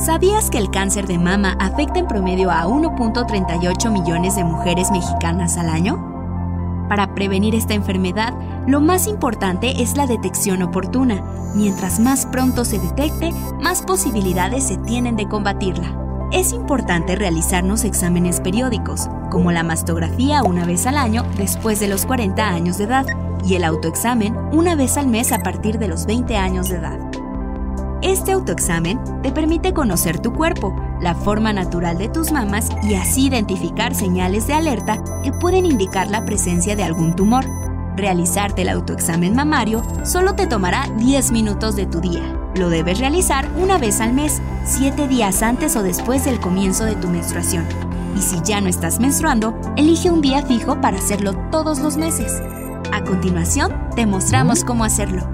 ¿Sabías que el cáncer de mama afecta en promedio a 1.38 millones de mujeres mexicanas al año? Para prevenir esta enfermedad, lo más importante es la detección oportuna. Mientras más pronto se detecte, más posibilidades se tienen de combatirla. Es importante realizarnos exámenes periódicos, como la mastografía una vez al año después de los 40 años de edad y el autoexamen una vez al mes a partir de los 20 años de edad. Este autoexamen te permite conocer tu cuerpo, la forma natural de tus mamas y así identificar señales de alerta que pueden indicar la presencia de algún tumor. Realizarte el autoexamen mamario solo te tomará 10 minutos de tu día. Lo debes realizar una vez al mes, 7 días antes o después del comienzo de tu menstruación. Y si ya no estás menstruando, elige un día fijo para hacerlo todos los meses. A continuación, te mostramos cómo hacerlo.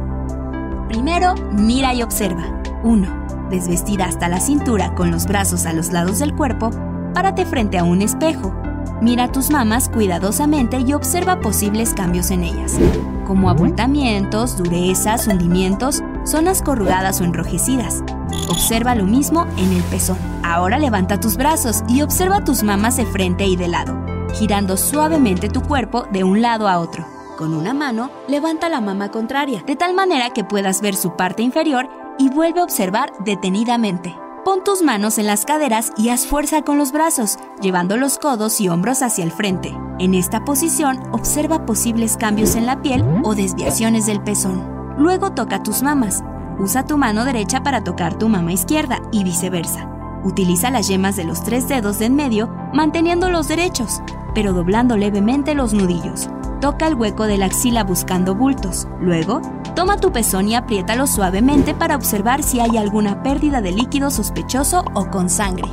Primero, mira y observa. 1. Desvestida hasta la cintura con los brazos a los lados del cuerpo, párate frente a un espejo. Mira tus mamas cuidadosamente y observa posibles cambios en ellas, como abultamientos, durezas, hundimientos, zonas corrugadas o enrojecidas. Observa lo mismo en el pezón. Ahora levanta tus brazos y observa tus mamas de frente y de lado, girando suavemente tu cuerpo de un lado a otro. Con una mano, levanta la mama contraria, de tal manera que puedas ver su parte inferior y vuelve a observar detenidamente. Pon tus manos en las caderas y haz fuerza con los brazos, llevando los codos y hombros hacia el frente. En esta posición, observa posibles cambios en la piel o desviaciones del pezón. Luego toca tus mamas. Usa tu mano derecha para tocar tu mama izquierda y viceversa. Utiliza las yemas de los tres dedos de en medio manteniendo los derechos, pero doblando levemente los nudillos. Toca el hueco de la axila buscando bultos. Luego, toma tu pezón y apriétalo suavemente para observar si hay alguna pérdida de líquido sospechoso o con sangre.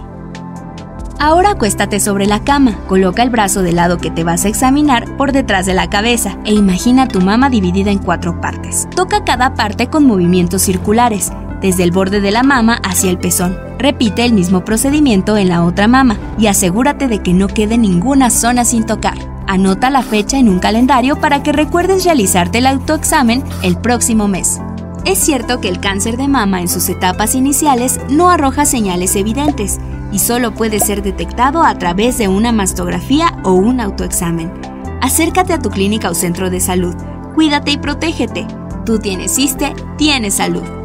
Ahora acuéstate sobre la cama, coloca el brazo del lado que te vas a examinar por detrás de la cabeza e imagina tu mama dividida en cuatro partes. Toca cada parte con movimientos circulares, desde el borde de la mama hacia el pezón. Repite el mismo procedimiento en la otra mama y asegúrate de que no quede ninguna zona sin tocar. Anota la fecha en un calendario para que recuerdes realizarte el autoexamen el próximo mes. Es cierto que el cáncer de mama en sus etapas iniciales no arroja señales evidentes y solo puede ser detectado a través de una mastografía o un autoexamen. Acércate a tu clínica o centro de salud. Cuídate y protégete. Tú tienes ISTE, tienes salud.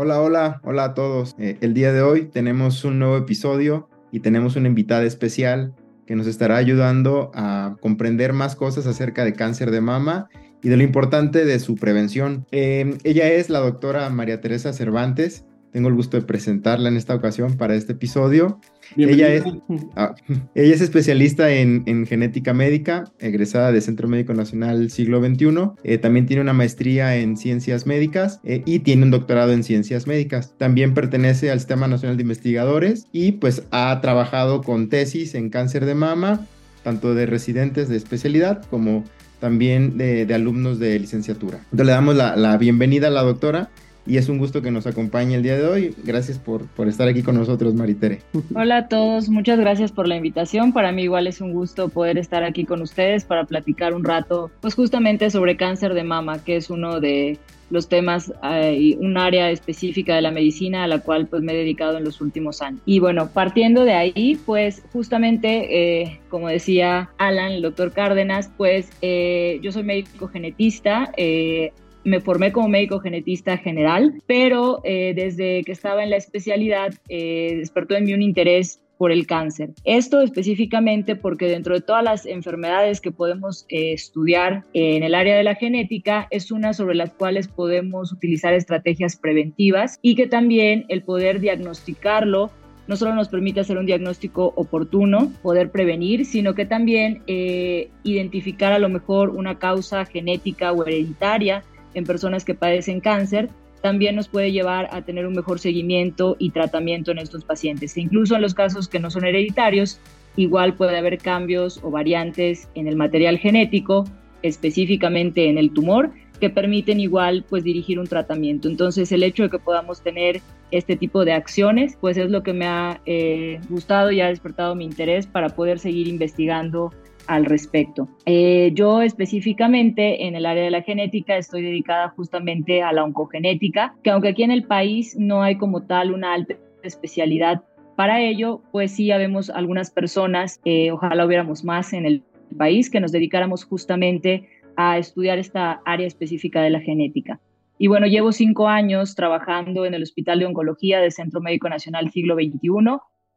Hola, hola, hola a todos. Eh, el día de hoy tenemos un nuevo episodio y tenemos una invitada especial que nos estará ayudando a comprender más cosas acerca de cáncer de mama y de lo importante de su prevención. Eh, ella es la doctora María Teresa Cervantes. Tengo el gusto de presentarla en esta ocasión para este episodio. Ella es, ah, ella es especialista en, genética médica, egresada del Centro Médico Nacional Siglo XXI. Eh, también tiene una maestría en ciencias médicas eh, y tiene un doctorado en ciencias médicas. También pertenece al Sistema Nacional de Investigadores y pues ha trabajado con tesis en cáncer de mama, tanto de residentes de especialidad como también de, alumnos de licenciatura. Entonces le damos la, la bienvenida a la doctora y es un gusto que nos acompañe el día de hoy. Gracias por, por estar aquí con nosotros, Maritere. Hola a todos, muchas gracias por la invitación. Para mí igual es un gusto poder estar aquí con ustedes para platicar un rato, pues justamente sobre cáncer de mama, que es uno de los temas eh, y un área específica de la medicina a la cual pues me he dedicado en los últimos años. Y bueno, partiendo de ahí, pues justamente, eh, como decía Alan, el doctor Cárdenas, pues eh, yo soy médico genetista, me formé como médico genetista general, pero eh, desde que estaba en la especialidad eh, despertó en mí un interés por el cáncer. Esto específicamente porque dentro de todas las enfermedades que podemos eh, estudiar en el área de la genética, es una sobre las cuales podemos utilizar estrategias preventivas y que también el poder diagnosticarlo no solo nos permite hacer un diagnóstico oportuno, poder prevenir, sino que también identificar a lo mejor una causa genética o hereditaria en personas que padecen cáncer, también nos puede llevar a tener un mejor seguimiento y tratamiento en estos pacientes. E incluso en los casos que no son hereditarios, igual puede haber cambios o variantes en el material genético, específicamente en el tumor, que permiten igual pues dirigir un tratamiento. Entonces el hecho de que podamos tener este tipo de acciones, pues es lo que me ha eh, gustado y ha despertado mi interés para poder seguir investigando al respecto. Eh, yo específicamente en el área de la genética estoy dedicada justamente a la oncogenética, que aunque aquí en el país no hay como tal una alta especialidad para ello, pues sí habemos algunas personas, eh, ojalá hubiéramos más en el país, que nos dedicáramos justamente a estudiar esta área específica de la genética. Y bueno, llevo cinco años trabajando en el Hospital de Oncología del Centro Médico Nacional Siglo XXI.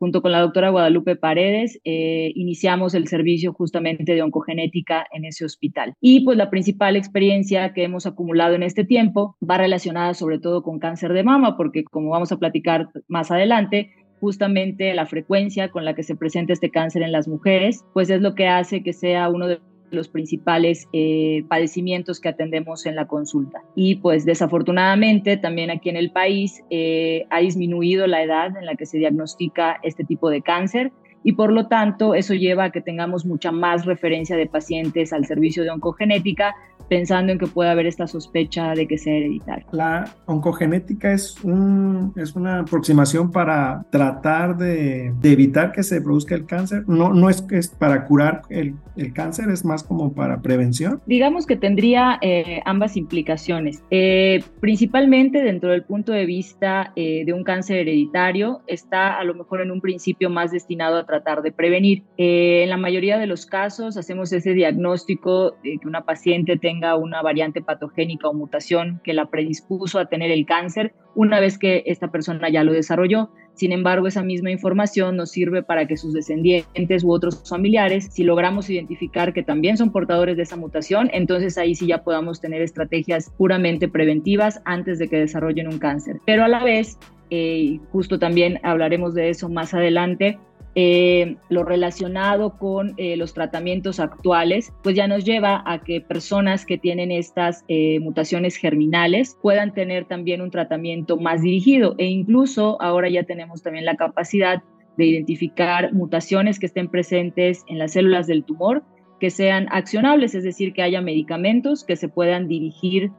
Junto con la doctora Guadalupe Paredes, eh, iniciamos el servicio justamente de oncogenética en ese hospital. Y pues la principal experiencia que hemos acumulado en este tiempo va relacionada sobre todo con cáncer de mama, porque como vamos a platicar más adelante, justamente la frecuencia con la que se presenta este cáncer en las mujeres, pues es lo que hace que sea uno de los principales eh, padecimientos que atendemos en la consulta. Y pues desafortunadamente también aquí en el país eh, ha disminuido la edad en la que se diagnostica este tipo de cáncer y por lo tanto eso lleva a que tengamos mucha más referencia de pacientes al servicio de oncogenética pensando en que puede haber esta sospecha de que sea hereditario. La oncogenética es, un, es una aproximación para tratar de, de, evitar que se produzca el cáncer. No, no es, es para curar el, el, cáncer, es más como para prevención. Digamos que tendría eh, ambas implicaciones. Eh, principalmente dentro del punto de vista eh, de un cáncer hereditario, está a lo mejor en un principio más destinado a tratar de prevenir. en la mayoría de los casos hacemos ese diagnóstico de que una paciente tenga una variante patogénica o mutación que la predispuso a tener el cáncer una vez que esta persona ya lo desarrolló. Sin embargo, esa misma información nos sirve para que sus descendientes u otros familiares, si logramos identificar que también son portadores de esa mutación, entonces ahí sí ya podamos tener estrategias puramente preventivas antes de que desarrollen un cáncer. Pero a la vez, eh, justo también hablaremos de eso más adelante, eh, lo relacionado con eh, los tratamientos actuales, pues ya nos lleva a que personas que tienen estas eh, mutaciones germinales puedan tener también un tratamiento más dirigido. E incluso ahora ya tenemos también la capacidad de identificar mutaciones que estén presentes en las células del tumor que sean accionables, es decir, que haya medicamentos que se puedan dirigir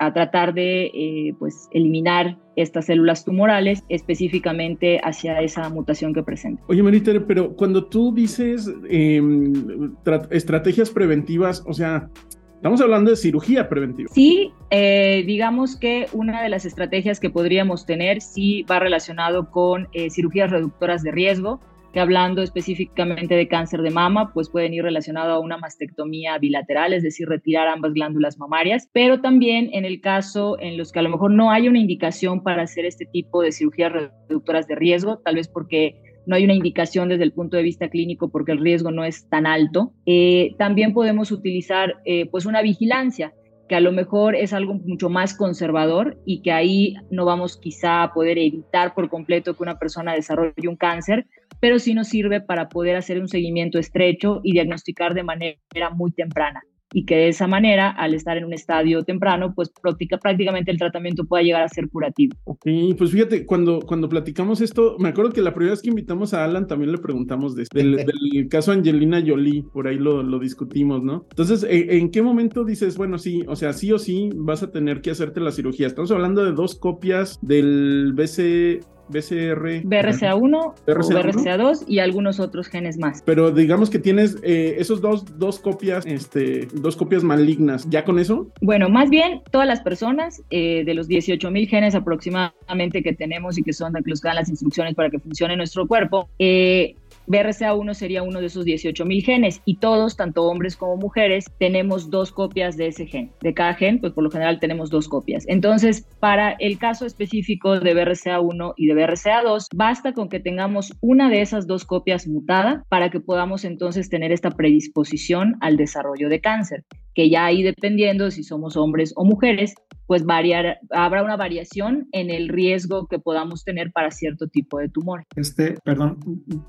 a tratar de pues, eliminar estas células tumorales específicamente hacia esa mutación que presenta. Oye, Marita, pero cuando tú dices em, estrategias preventivas, o sea, Estamos hablando de cirugía preventiva. Sí, eh, digamos que una de las estrategias que podríamos tener sí va relacionado con cirugías reductoras de riesgo, que hablando específicamente de cáncer de mama, pues pueden ir relacionado a una mastectomía bilateral, es decir, retirar ambas glándulas mamarias, pero también en el caso en los que a lo mejor no hay una indicación para hacer este tipo de cirugías reductoras de riesgo, tal vez porque no hay una indicación desde el punto de vista clínico porque el riesgo no es tan alto. Eh, también podemos utilizar eh, pues una vigilancia a lo mejor es algo mucho más conservador y que ahí no vamos quizá a poder evitar por completo que una persona desarrolle un cáncer, pero sí nos sirve para poder hacer un seguimiento estrecho y diagnosticar de manera muy temprana y que de esa manera, al estar en un estadio temprano, pues prácticamente el tratamiento pueda llegar a ser curativo. Ok, pues fíjate, cuando, cuando platicamos esto, me acuerdo que la primera vez que invitamos a Alan también le preguntamos de, del, del, caso Angelina Jolie, por ahí lo, lo discutimos, ¿no? Entonces, ¿en, qué momento dices, bueno, sí, o sea, sí o sí vas a tener que hacerte la cirugía? Estamos hablando de dos copias del BC, BCR. BRCA1 BRCA2 y algunos otros genes más. Pero digamos que tienes eh, esos dos, dos copias, este, dos copias malignas. ¿Ya con eso? Bueno, más bien todas las personas eh, de los 18 mil genes aproximadamente que tenemos y que son los que dan las instrucciones para que funcione nuestro cuerpo, eh, BRCA1 sería uno de esos 18.000 genes y todos, tanto hombres como mujeres, tenemos dos copias de ese gen. De cada gen, pues por lo general tenemos dos copias. Entonces, para el caso específico de BRCA1 y de BRCA2, basta con que tengamos una de esas dos copias mutada para que podamos entonces tener esta predisposición al desarrollo de cáncer, que ya ahí dependiendo si somos hombres o mujeres, pues variar, habrá una variación en el riesgo que podamos tener para cierto tipo de tumor. Este, perdón,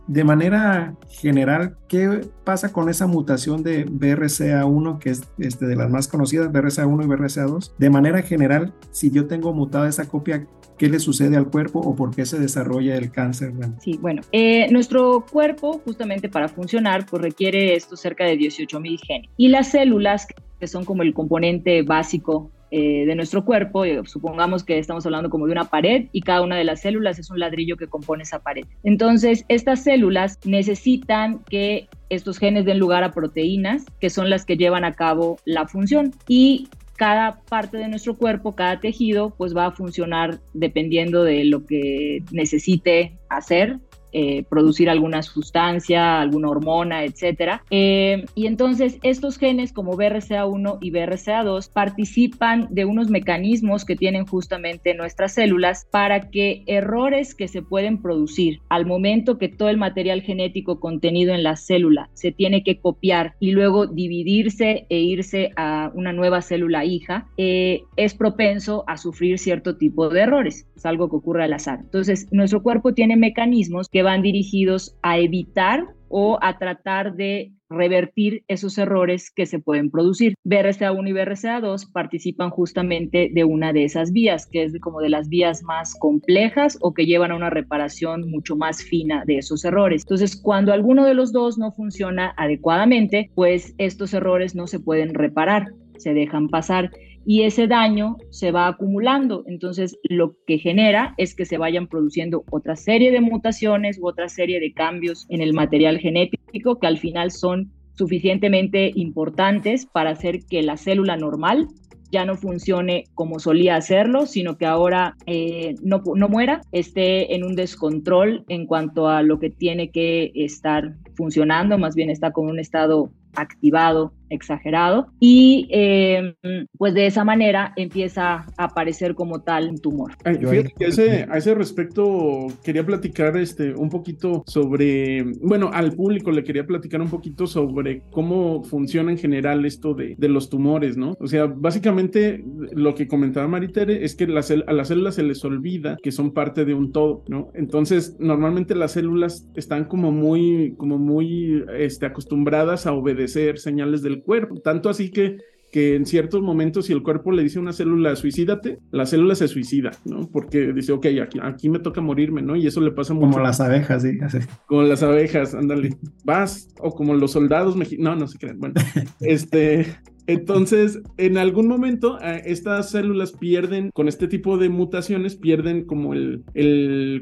de manera general, ¿qué pasa con esa mutación de BRCA1, que es este, de las más conocidas, BRCA1 y BRCA2? De manera general, si yo tengo mutada esa copia, ¿qué le sucede al cuerpo o por qué se desarrolla el cáncer? Sí, bueno, eh, nuestro cuerpo justamente para funcionar pues requiere esto cerca de 18 mil genes y las células que son como el componente básico eh, de nuestro cuerpo, eh, supongamos que estamos hablando como de una pared y cada una de las células es un ladrillo que compone esa pared. Entonces, estas células necesitan que estos genes den lugar a proteínas, que son las que llevan a cabo la función. Y cada parte de nuestro cuerpo, cada tejido, pues va a funcionar dependiendo de lo que necesite hacer eh, producir alguna sustancia, alguna hormona, etcétera. Eh, y entonces estos genes como BRCA1 y BRCA2 participan de unos mecanismos que tienen justamente nuestras células para que errores que se pueden producir al momento que todo el material genético contenido en la célula se tiene que copiar y luego dividirse e irse a una nueva célula hija, eh, es propenso a sufrir cierto tipo de errores. Es algo que ocurre al azar. Entonces, nuestro cuerpo tiene mecanismos que van dirigidos a evitar o a tratar de revertir esos errores que se pueden producir. BRCA1 y BRCA2 participan justamente de una de esas vías, que es como de las vías más complejas o que llevan a una reparación mucho más fina de esos errores. Entonces, cuando alguno de los dos no funciona adecuadamente, pues estos errores no se pueden reparar, se dejan pasar y ese daño se va acumulando. Entonces, lo que genera es que se vayan produciendo otra serie de mutaciones u otra serie de cambios en el material genético que al final son suficientemente importantes para hacer que la célula normal ya no funcione como solía hacerlo, sino que ahora eh, no, no muera, esté en un descontrol en cuanto a lo que tiene que estar funcionando, más bien está con un estado activado exagerado y eh, pues de esa manera empieza a aparecer como tal un tumor. fíjate que a ese respecto quería platicar este, un poquito sobre, bueno, al público le quería platicar un poquito sobre cómo funciona en general esto de, de los tumores, ¿no? O sea, básicamente lo que comentaba Maritere es que a las células se les olvida que son parte de un todo, ¿no? Entonces, normalmente las células están como muy, como muy este, acostumbradas a obedecer señales del cuerpo. Tanto así que que en ciertos momentos si el cuerpo le dice a una célula suicídate, la célula se suicida, ¿no? Porque dice, ok, aquí, aquí me toca morirme, ¿no? Y eso le pasa mucho. Como las abejas, sí. Como las abejas, ándale, vas, o como los soldados mexicanos, no, no se crean, bueno, este, entonces, en algún momento, eh, estas células pierden, con este tipo de mutaciones, pierden como el,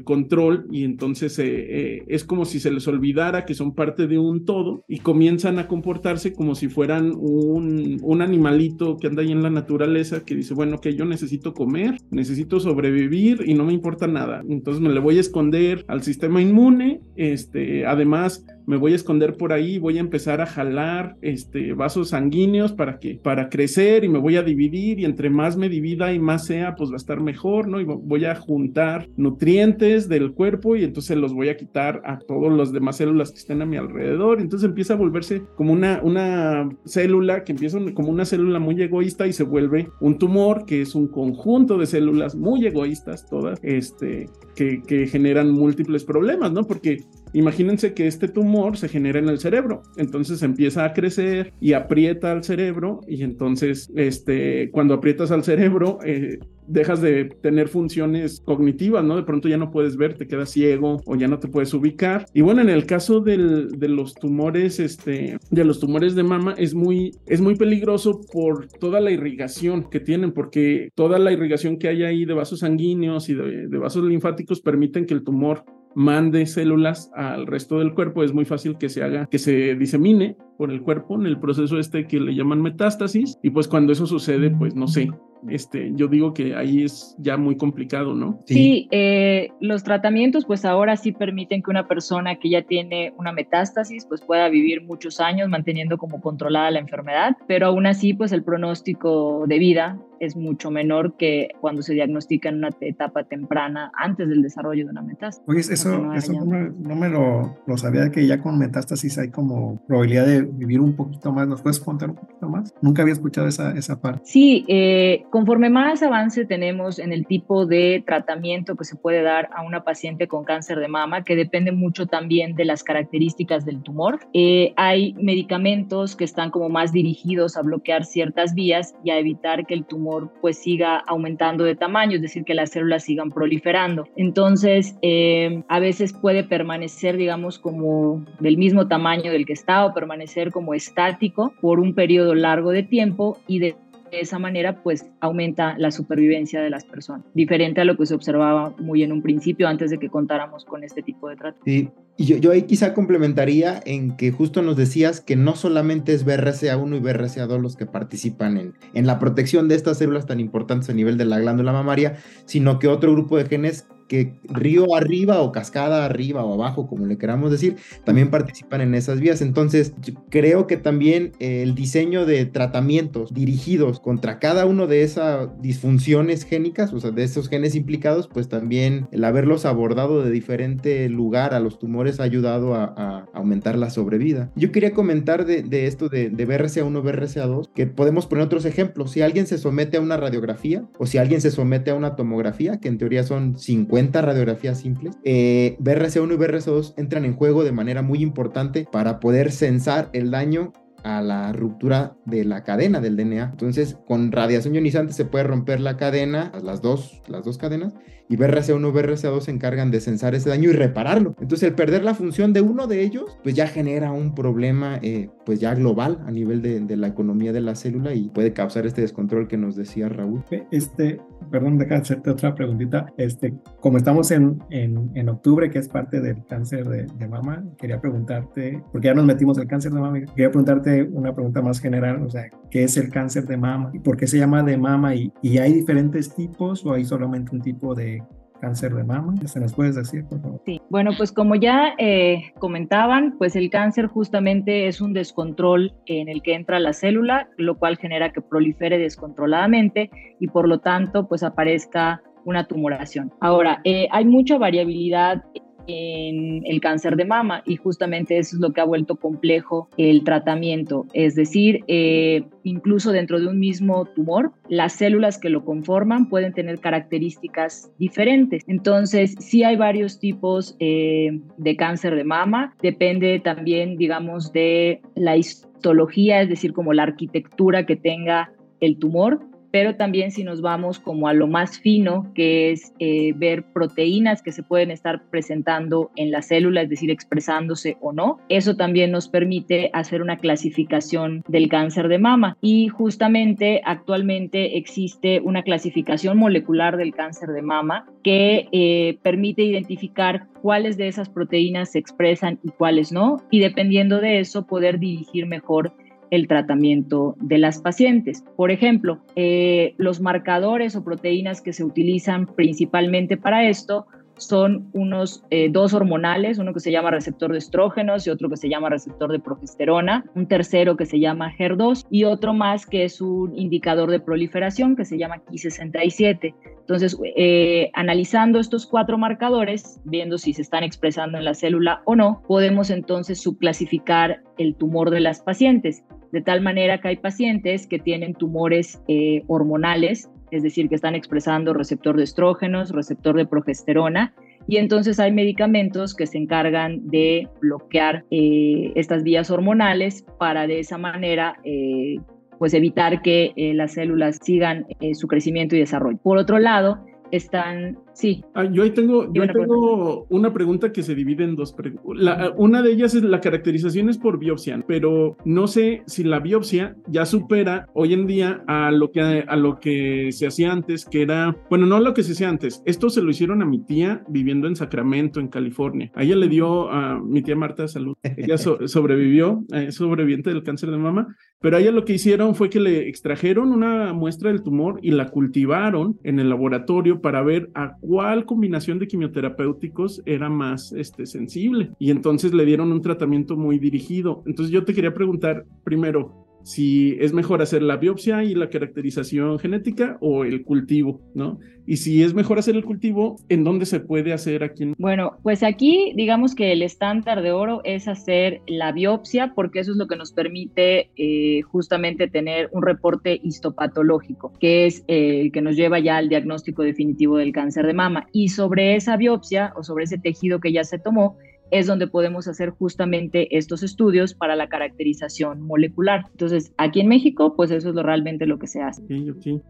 control y entonces eh, eh, es como si se les olvidara que son parte de un todo y comienzan a comportarse como si fueran un, animalito que anda ahí en la naturaleza que dice, bueno, que yo necesito comer, necesito sobrevivir y no me importa nada. Entonces me le voy a esconder al sistema inmune, este, además me voy a esconder por ahí, voy a empezar a jalar este, vasos sanguíneos para, que, para crecer y me voy a dividir y entre más me divida y más sea, pues va a estar mejor, ¿no? Y voy a juntar nutrientes del cuerpo y entonces los voy a quitar a todas las demás células que estén a mi alrededor. Entonces empieza a volverse como una, una célula que empieza como una célula muy egoísta y se vuelve un tumor que es un conjunto de células muy egoístas todas, este, que, generan múltiples problemas, ¿no? Porque Imagínense que este tumor se genera en el cerebro, entonces empieza a crecer y aprieta al cerebro y entonces este, cuando aprietas al cerebro eh, dejas de tener funciones cognitivas, ¿no? De pronto ya no puedes ver, te quedas ciego o ya no te puedes ubicar. Y bueno, en el caso del, de los tumores, este, de los tumores de mama es muy, es muy peligroso por toda la irrigación que tienen, porque toda la irrigación que hay ahí de vasos sanguíneos y de, de vasos linfáticos permiten que el tumor mande células al resto del cuerpo, es muy fácil que se haga, que se disemine por el cuerpo en el proceso este que le llaman metástasis y pues cuando eso sucede, pues no sé, este, yo digo que ahí es ya muy complicado, ¿no? Sí, eh, los tratamientos pues ahora sí permiten que una persona que ya tiene una metástasis pues pueda vivir muchos años manteniendo como controlada la enfermedad, pero aún así pues el pronóstico de vida es mucho menor que cuando se diagnostica en una etapa temprana antes del desarrollo de una metástasis. Oye, eso, no, eso no, me, no me lo, lo, sabía que ya con metástasis hay como probabilidad de vivir un poquito más. ¿Nos puedes contar un poquito más? Nunca había escuchado esa, esa parte. Sí, eh, conforme más avance tenemos en el tipo de tratamiento que se puede dar a una paciente con cáncer de mama, que depende mucho también de las características del tumor, eh, hay medicamentos que están como más dirigidos a bloquear ciertas vías y a evitar que el tumor pues siga aumentando de tamaño, es decir, que las células sigan proliferando. Entonces, eh, a veces puede permanecer, digamos, como del mismo tamaño del que está o permanecer como estático por un periodo largo de tiempo y de esa manera pues aumenta la supervivencia de las personas, diferente a lo que se observaba muy en un principio antes de que contáramos con este tipo de trato. Y yo, yo ahí quizá complementaría en que justo nos decías que no solamente es BRCA1 y BRCA2 los que participan en, en la protección de estas células tan importantes a nivel de la glándula mamaria, sino que otro grupo de genes que río arriba o cascada arriba o abajo, como le queramos decir, también participan en esas vías. Entonces, creo que también eh, el diseño de tratamientos dirigidos contra cada uno de esas disfunciones génicas, o sea, de esos genes implicados, pues también el haberlos abordado de diferente lugar a los tumores ha ayudado a, aumentar la sobrevida. Yo quería comentar de, esto de, de BRCA1, BRCA2, que podemos poner otros ejemplos. Si alguien se somete a una radiografía o si alguien se somete a una tomografía, que en teoría son 50 radiografías simples, eh, BRCA1 y BRCA2 entran en juego de manera muy importante para poder censar el daño a la ruptura de la cadena del DNA. Entonces, con radiación ionizante se puede romper la cadena, las dos, las dos cadenas, y BRCA1 y BRCA2 se encargan de censar ese daño y repararlo. Entonces, el perder la función de uno de ellos, pues ya genera un problema, eh, pues ya global a nivel de, de, la economía de la célula y puede causar este descontrol que nos decía Raúl. Este, perdón, deja de hacerte otra preguntita. Este, como estamos en, en, en octubre, que es parte del cáncer de, de, mama, quería preguntarte, porque ya nos metimos el cáncer de mama, quería preguntarte una pregunta más general, o sea, ¿qué es el cáncer de mama? ¿Y por qué se llama de mama? ¿Y, y hay diferentes tipos o hay solamente un tipo de cáncer de mama? ¿Se nos puedes decir, por favor? Sí, bueno, pues como ya eh, comentaban, pues el cáncer justamente es un descontrol en el que entra la célula, lo cual genera que prolifere descontroladamente y por lo tanto pues aparezca una tumoración. Ahora, eh, hay mucha variabilidad en el cáncer de mama y justamente eso es lo que ha vuelto complejo el tratamiento. Es decir, eh, incluso dentro de un mismo tumor, las células que lo conforman pueden tener características diferentes. Entonces, sí hay varios tipos eh, de cáncer de mama. Depende también, digamos, de la histología, es decir, como la arquitectura que tenga el tumor pero también si nos vamos como a lo más fino, que es eh, ver proteínas que se pueden estar presentando en la célula, es decir, expresándose o no, eso también nos permite hacer una clasificación del cáncer de mama. Y justamente actualmente existe una clasificación molecular del cáncer de mama que eh, permite identificar cuáles de esas proteínas se expresan y cuáles no, y dependiendo de eso poder dirigir mejor el tratamiento de las pacientes. Por ejemplo, eh, los marcadores o proteínas que se utilizan principalmente para esto son unos eh, dos hormonales, uno que se llama receptor de estrógenos y otro que se llama receptor de progesterona, un tercero que se llama HER2 y otro más que es un indicador de proliferación que se llama Ki67. Entonces, eh, analizando estos cuatro marcadores, viendo si se están expresando en la célula o no, podemos entonces subclasificar el tumor de las pacientes de tal manera que hay pacientes que tienen tumores eh, hormonales, es decir, que están expresando receptor de estrógenos, receptor de progesterona, y entonces hay medicamentos que se encargan de bloquear eh, estas vías hormonales para de esa manera eh, pues evitar que las células sigan su crecimiento y desarrollo. Por otro lado, están, sí. Ah, yo ahí tengo, yo una, tengo una pregunta que se divide en dos preguntas. Una de ellas es la caracterización es por biopsia, pero no sé si la biopsia ya supera hoy en día a lo que, a lo que se hacía antes, que era, bueno, no lo que se hacía antes. Esto se lo hicieron a mi tía viviendo en Sacramento, en California. A ella le dio a mi tía Marta salud. Ella sobrevivió, es sobreviviente del cáncer de mama, pero a ella lo que hicieron fue que le extrajeron una muestra del tumor y la cultivaron en el laboratorio para ver a cuál combinación de quimioterapéuticos era más este, sensible. Y entonces le dieron un tratamiento muy dirigido. Entonces yo te quería preguntar primero, si es mejor hacer la biopsia y la caracterización genética o el cultivo, ¿no? Y si es mejor hacer el cultivo, ¿en dónde se puede hacer aquí? Bueno, pues aquí digamos que el estándar de oro es hacer la biopsia porque eso es lo que nos permite eh, justamente tener un reporte histopatológico, que es eh, el que nos lleva ya al diagnóstico definitivo del cáncer de mama. Y sobre esa biopsia o sobre ese tejido que ya se tomó, es donde podemos hacer justamente estos estudios para la caracterización molecular. Entonces, aquí en México, pues eso es lo, realmente lo que se hace.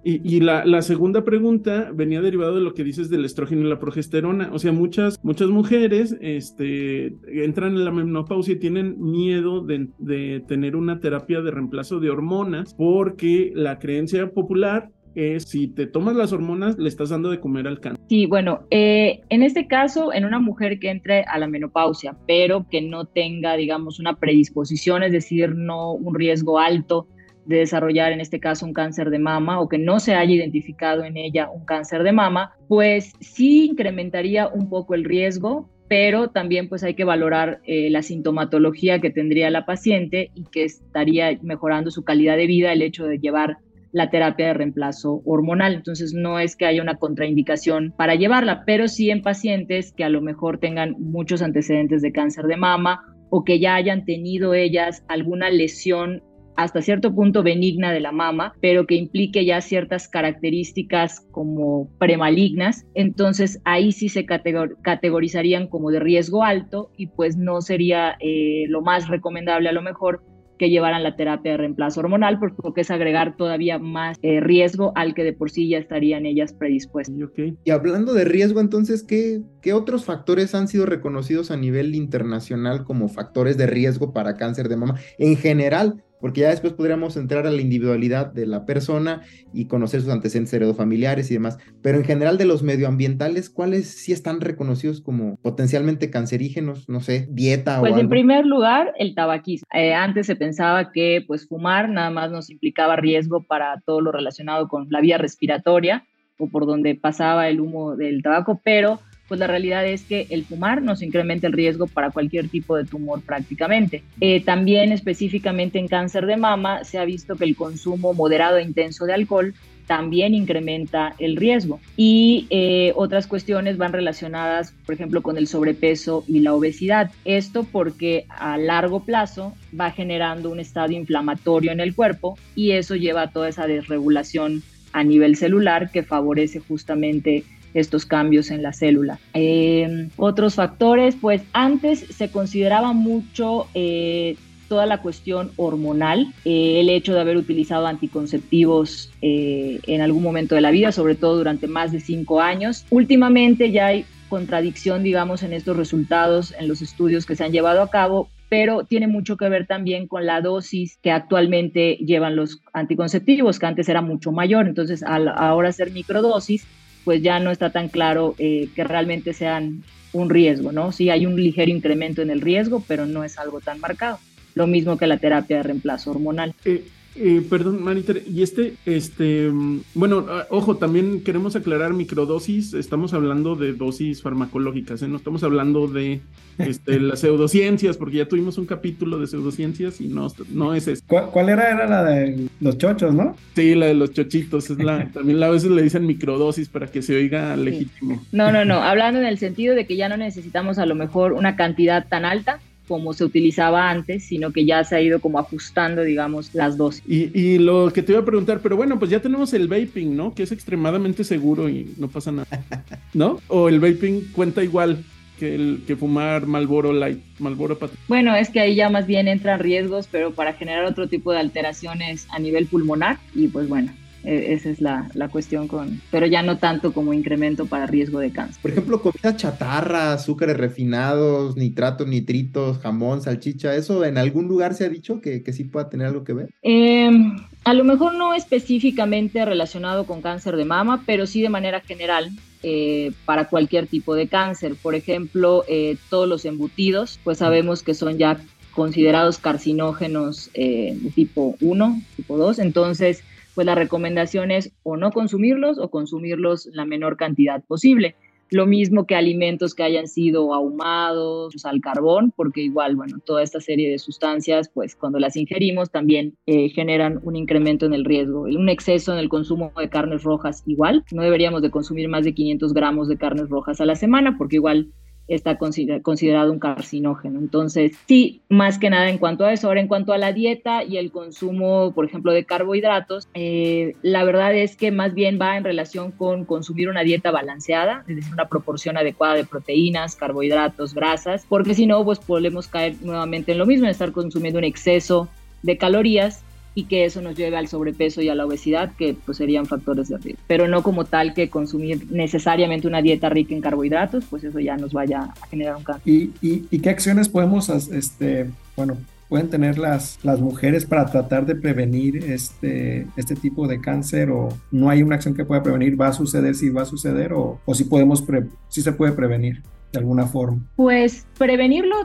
Y, la, la, segunda pregunta venía derivado de lo que dices del estrógeno y la progesterona. O sea, muchas, muchas mujeres este, entran en la menopausia y tienen miedo de, de tener una terapia de reemplazo de hormonas porque la creencia popular si te tomas las hormonas, le estás dando de comer al cáncer. Sí, bueno, eh, en este caso, en una mujer que entre a la menopausia, pero que no tenga, digamos, una predisposición, es decir, no un riesgo alto de desarrollar en este caso un cáncer de mama o que no se haya identificado en ella un cáncer de mama, pues sí incrementaría un poco el riesgo, pero también pues hay que valorar eh, la sintomatología que tendría la paciente y que estaría mejorando su calidad de vida el hecho de llevar la terapia de reemplazo hormonal. Entonces no es que haya una contraindicación para llevarla, pero sí en pacientes que a lo mejor tengan muchos antecedentes de cáncer de mama o que ya hayan tenido ellas alguna lesión hasta cierto punto benigna de la mama, pero que implique ya ciertas características como premalignas, entonces ahí sí se categorizarían como de riesgo alto y pues no sería eh, lo más recomendable a lo mejor que llevaran la terapia de reemplazo hormonal, porque es agregar todavía más eh, riesgo al que de por sí ya estarían ellas predispuestas. Y hablando de riesgo, entonces, ¿qué, ¿qué otros factores han sido reconocidos a nivel internacional como factores de riesgo para cáncer de mama en general? Porque ya después podríamos entrar a la individualidad de la persona y conocer sus antecedentes heredofamiliares y demás. Pero en general de los medioambientales, ¿cuáles sí están reconocidos como potencialmente cancerígenos? No sé, dieta pues o Pues en primer lugar, el tabaquismo. Eh, antes se pensaba que pues fumar nada más nos implicaba riesgo para todo lo relacionado con la vía respiratoria o por donde pasaba el humo del tabaco, pero pues la realidad es que el fumar nos incrementa el riesgo para cualquier tipo de tumor prácticamente. Eh, también específicamente en cáncer de mama se ha visto que el consumo moderado e intenso de alcohol también incrementa el riesgo. Y eh, otras cuestiones van relacionadas, por ejemplo, con el sobrepeso y la obesidad. Esto porque a largo plazo va generando un estado inflamatorio en el cuerpo y eso lleva a toda esa desregulación a nivel celular que favorece justamente estos cambios en la célula. Eh, otros factores, pues antes se consideraba mucho eh, toda la cuestión hormonal, eh, el hecho de haber utilizado anticonceptivos en algún momento de la vida, sobre todo durante más de cinco años. Últimamente ya hay contradicción, digamos, en estos resultados, en los estudios que se han llevado a cabo, pero tiene mucho que ver también con la dosis que actualmente llevan los anticonceptivos, que antes era mucho mayor. Entonces, al ahora hacer microdosis, pues ya no está tan claro eh, que realmente sean un riesgo, ¿no? Sí hay un ligero incremento en el riesgo, pero no es algo tan marcado. Lo mismo que la terapia de reemplazo hormonal. Eh, eh, perdón, Maniter, y este, este, mm, bueno, ah, ojo, también queremos aclarar microdosis, estamos hablando de dosis farmacológicas, ¿eh? no estamos hablando de este, las pseudociencias, porque ya tuvimos un capítulo de pseudociencias y no, no es eso. ¿Cuál, era? Era la de los chochos, ¿no? Sí, la de los chochitos, es la, también a veces le dicen microdosis para que se oiga legítimo. No, no, no, hablando en el sentido de que ya no necesitamos a lo mejor una cantidad tan alta como se utilizaba antes, sino que ya se ha ido como ajustando, digamos, las dosis. Y, lo que te iba a preguntar, pero bueno, pues ya tenemos el vaping, ¿no? Que es extremadamente seguro y no pasa nada, ¿no? O el vaping cuenta igual que, el, que fumar Malboro Light, Malboro Pat Bueno, es que ahí ya más bien entran riesgos, pero para generar otro tipo de alteraciones a nivel pulmonar y pues bueno, esa es la, la, cuestión con, pero ya no tanto como incremento para riesgo de cáncer. Por ejemplo, comida chatarra, azúcares refinados, nitratos, nitritos, jamón, salchicha, ¿eso en algún lugar se ha dicho que, que sí pueda tener algo que ver? Em, a lo mejor no específicamente relacionado con cáncer de mama, pero sí de manera general. Eh, para cualquier tipo de cáncer. Por ejemplo, eh, todos los embutidos, pues sabemos que son ya considerados carcinógenos eh, de tipo 1, tipo 2. Entonces, pues la recomendación es o no consumirlos o consumirlos la menor cantidad posible. Lo mismo que alimentos que hayan sido ahumados al carbón, porque igual, bueno, toda esta serie de sustancias, pues cuando las ingerimos también eh, generan un incremento en el riesgo. Un exceso en el consumo de carnes rojas igual. No deberíamos de consumir más de 500 gramos de carnes rojas a la semana, porque igual está considerado un carcinógeno. Entonces, sí, más que nada en cuanto a eso. Ahora, en cuanto a la dieta y el consumo, por ejemplo, de carbohidratos, eh, la verdad es que más bien va en relación con consumir una dieta balanceada, es decir, una proporción adecuada de proteínas, carbohidratos, grasas, porque si no, pues podemos caer nuevamente en lo mismo, en estar consumiendo un exceso de calorías y que eso nos lleve al sobrepeso y a la obesidad, que pues serían factores de riesgo. Pero no como tal que consumir necesariamente una dieta rica en carbohidratos, pues eso ya nos vaya a generar un cáncer. ¿Y, y, qué acciones podemos, este, bueno, pueden tener las, las mujeres para tratar de prevenir este, este tipo de cáncer o no hay una acción que pueda prevenir, va a suceder si va a suceder o, o si podemos, si se puede prevenir de alguna forma? Pues prevenirlo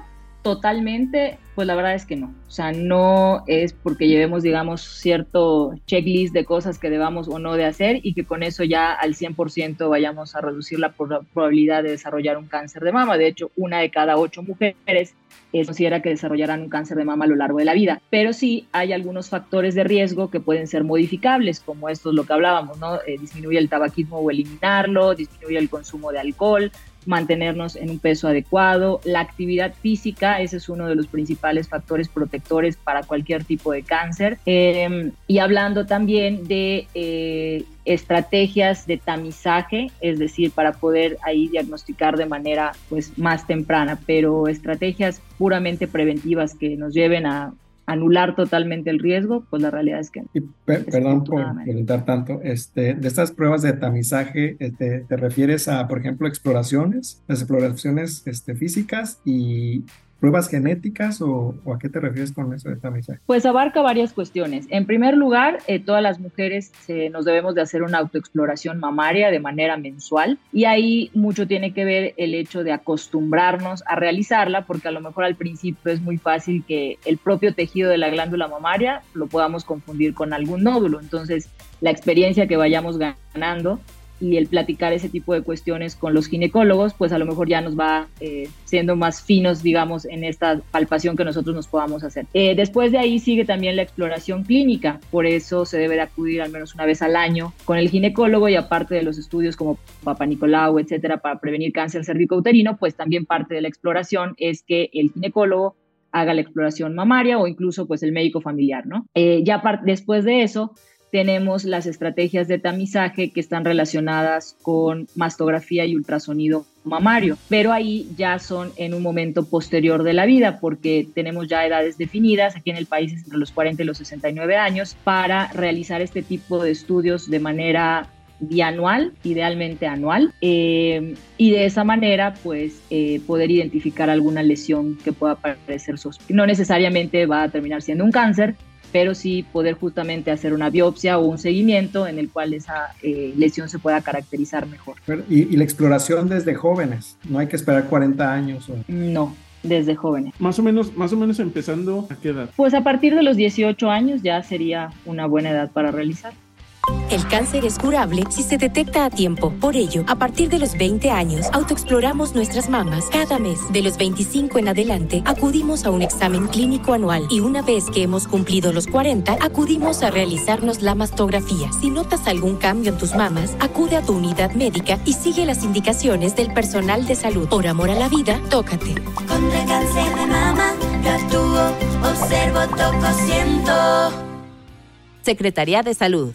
totalmente, pues la verdad es que no. O sea, no es porque llevemos, digamos, cierto checklist de cosas que debamos o no de hacer y que con eso ya al 100% vayamos a reducir la probabilidad de desarrollar un cáncer de mama. De hecho, una de cada ocho mujeres considera que desarrollarán un cáncer de mama a lo largo de la vida. Pero sí hay algunos factores de riesgo que pueden ser modificables, como esto es lo que hablábamos, ¿no? Eh, disminuye el tabaquismo o eliminarlo, disminuye el consumo de alcohol, mantenernos en un peso adecuado. La actividad física, ese es uno de los principales factores protectores para cualquier tipo de cáncer. Em, y hablando también de eh, estrategias de tamizaje, es decir, para poder ahí diagnosticar de manera pues más temprana, pero estrategias puramente preventivas que nos lleven a anular totalmente el riesgo, pues la realidad es que... perdón por preguntar tanto, este, de estas pruebas de tamizaje, este, ¿te refieres a, por ejemplo, exploraciones, las exploraciones este, físicas y pruebas genéticas o, a qué te refieres con eso de tamizaje? Pues abarca varias cuestiones. En primer lugar, eh, todas las mujeres nos debemos de hacer una autoexploración mamaria de manera mensual y ahí mucho tiene que ver el hecho de acostumbrarnos a realizarla porque a lo mejor al principio es muy fácil que el propio tejido de la glándula mamaria lo podamos confundir con algún nódulo. Entonces, la experiencia que vayamos ganando y el platicar ese tipo de cuestiones con los ginecólogos, pues a lo mejor ya nos va eh, siendo más finos, digamos, en esta palpación que nosotros nos podamos hacer. Eh, después de ahí sigue también la exploración clínica, por eso se debe de acudir al menos una vez al año con el ginecólogo y aparte de los estudios como Papa Nicolau, etcétera, para prevenir cáncer cervicouterino, pues también parte de la exploración es que el ginecólogo haga la exploración mamaria o incluso pues el médico familiar, ¿no? Eh, ya después de eso tenemos las estrategias de tamizaje que están relacionadas con mastografía y ultrasonido mamario, pero ahí ya son en un momento posterior de la vida porque tenemos ya edades definidas, aquí en el país entre los 40 y los 69 años, para realizar este tipo de estudios de manera bianual, idealmente anual, eh, y de esa manera pues eh, poder identificar alguna lesión que pueda parecer sospechosa. No necesariamente va a terminar siendo un cáncer, pero sí poder justamente hacer una biopsia o un seguimiento en el cual esa eh, lesión se pueda caracterizar mejor. Y, la exploración desde jóvenes, no hay que esperar 40 años. No, desde jóvenes. Más o menos, más o menos empezando a qué edad? Pues a partir de los 18 años ya sería una buena edad para realizar. El cáncer es curable si se detecta a tiempo. Por ello, a partir de los 20 años, autoexploramos nuestras mamas cada mes. De los 25 en adelante, acudimos a un examen clínico anual y una vez que hemos cumplido los 40, acudimos a realizarnos la mastografía. Si notas algún cambio en tus mamas, acude a tu unidad médica y sigue las indicaciones del personal de salud. Por amor a la vida, tócate. Contra el cáncer de mama, yo actúo, observo, toco, siento. Secretaría de Salud.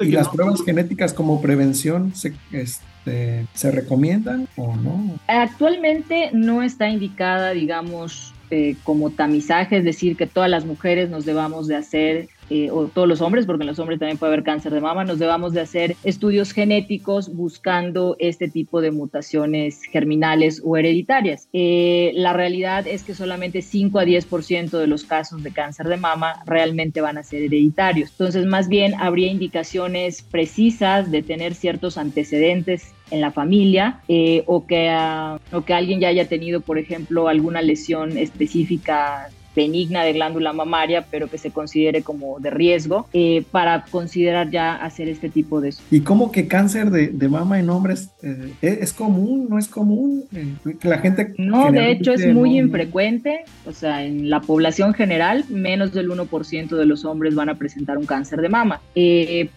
¿Y las pruebas genéticas como prevención se, este, se recomiendan o no? Actualmente no está indicada, digamos, eh, como tamizaje, es decir, que todas las mujeres nos debamos de hacer eh, o todos los hombres, porque en los hombres también puede haber cáncer de mama, nos debamos de hacer estudios genéticos buscando este tipo de mutaciones germinales o hereditarias. Eh, la realidad es que solamente 5 a 10% de los casos de cáncer de mama realmente van a ser hereditarios. Entonces, más bien habría indicaciones precisas de tener ciertos antecedentes en la familia eh, o, que, o que alguien ya haya tenido, por ejemplo, alguna lesión específica benigna de glándula mamaria, pero que se considere como de riesgo, eh, para considerar ya hacer este tipo de... ¿Y cómo que cáncer de, de mama en hombres eh, es común? ¿No es común? Eh, que la gente... No, de hecho es muy infrecuente, o sea, en la población general, menos del 1% de los hombres van a presentar un cáncer de mama.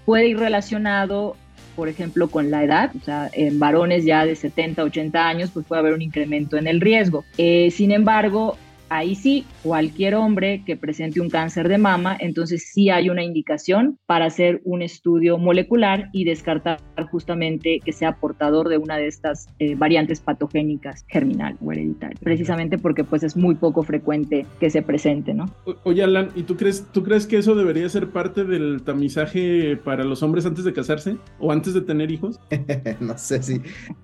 puede ir relacionado por ejemplo, con la edad, o sea, en varones ya de 70, 80 años, pues puede haber un incremento en el riesgo. Eh, sin embargo, ahí sí, cualquier hombre que presente un cáncer de mama, entonces sí hay una indicación para hacer un estudio molecular y descartar justamente que sea portador de una de estas eh, variantes patogénicas germinal o hereditaria, precisamente porque pues es muy poco frecuente que se presente, ¿no? oye, Alan, ¿y tú crees, tú crees que eso debería ser parte del tamizaje para los hombres antes de casarse o antes de tener hijos? no sé si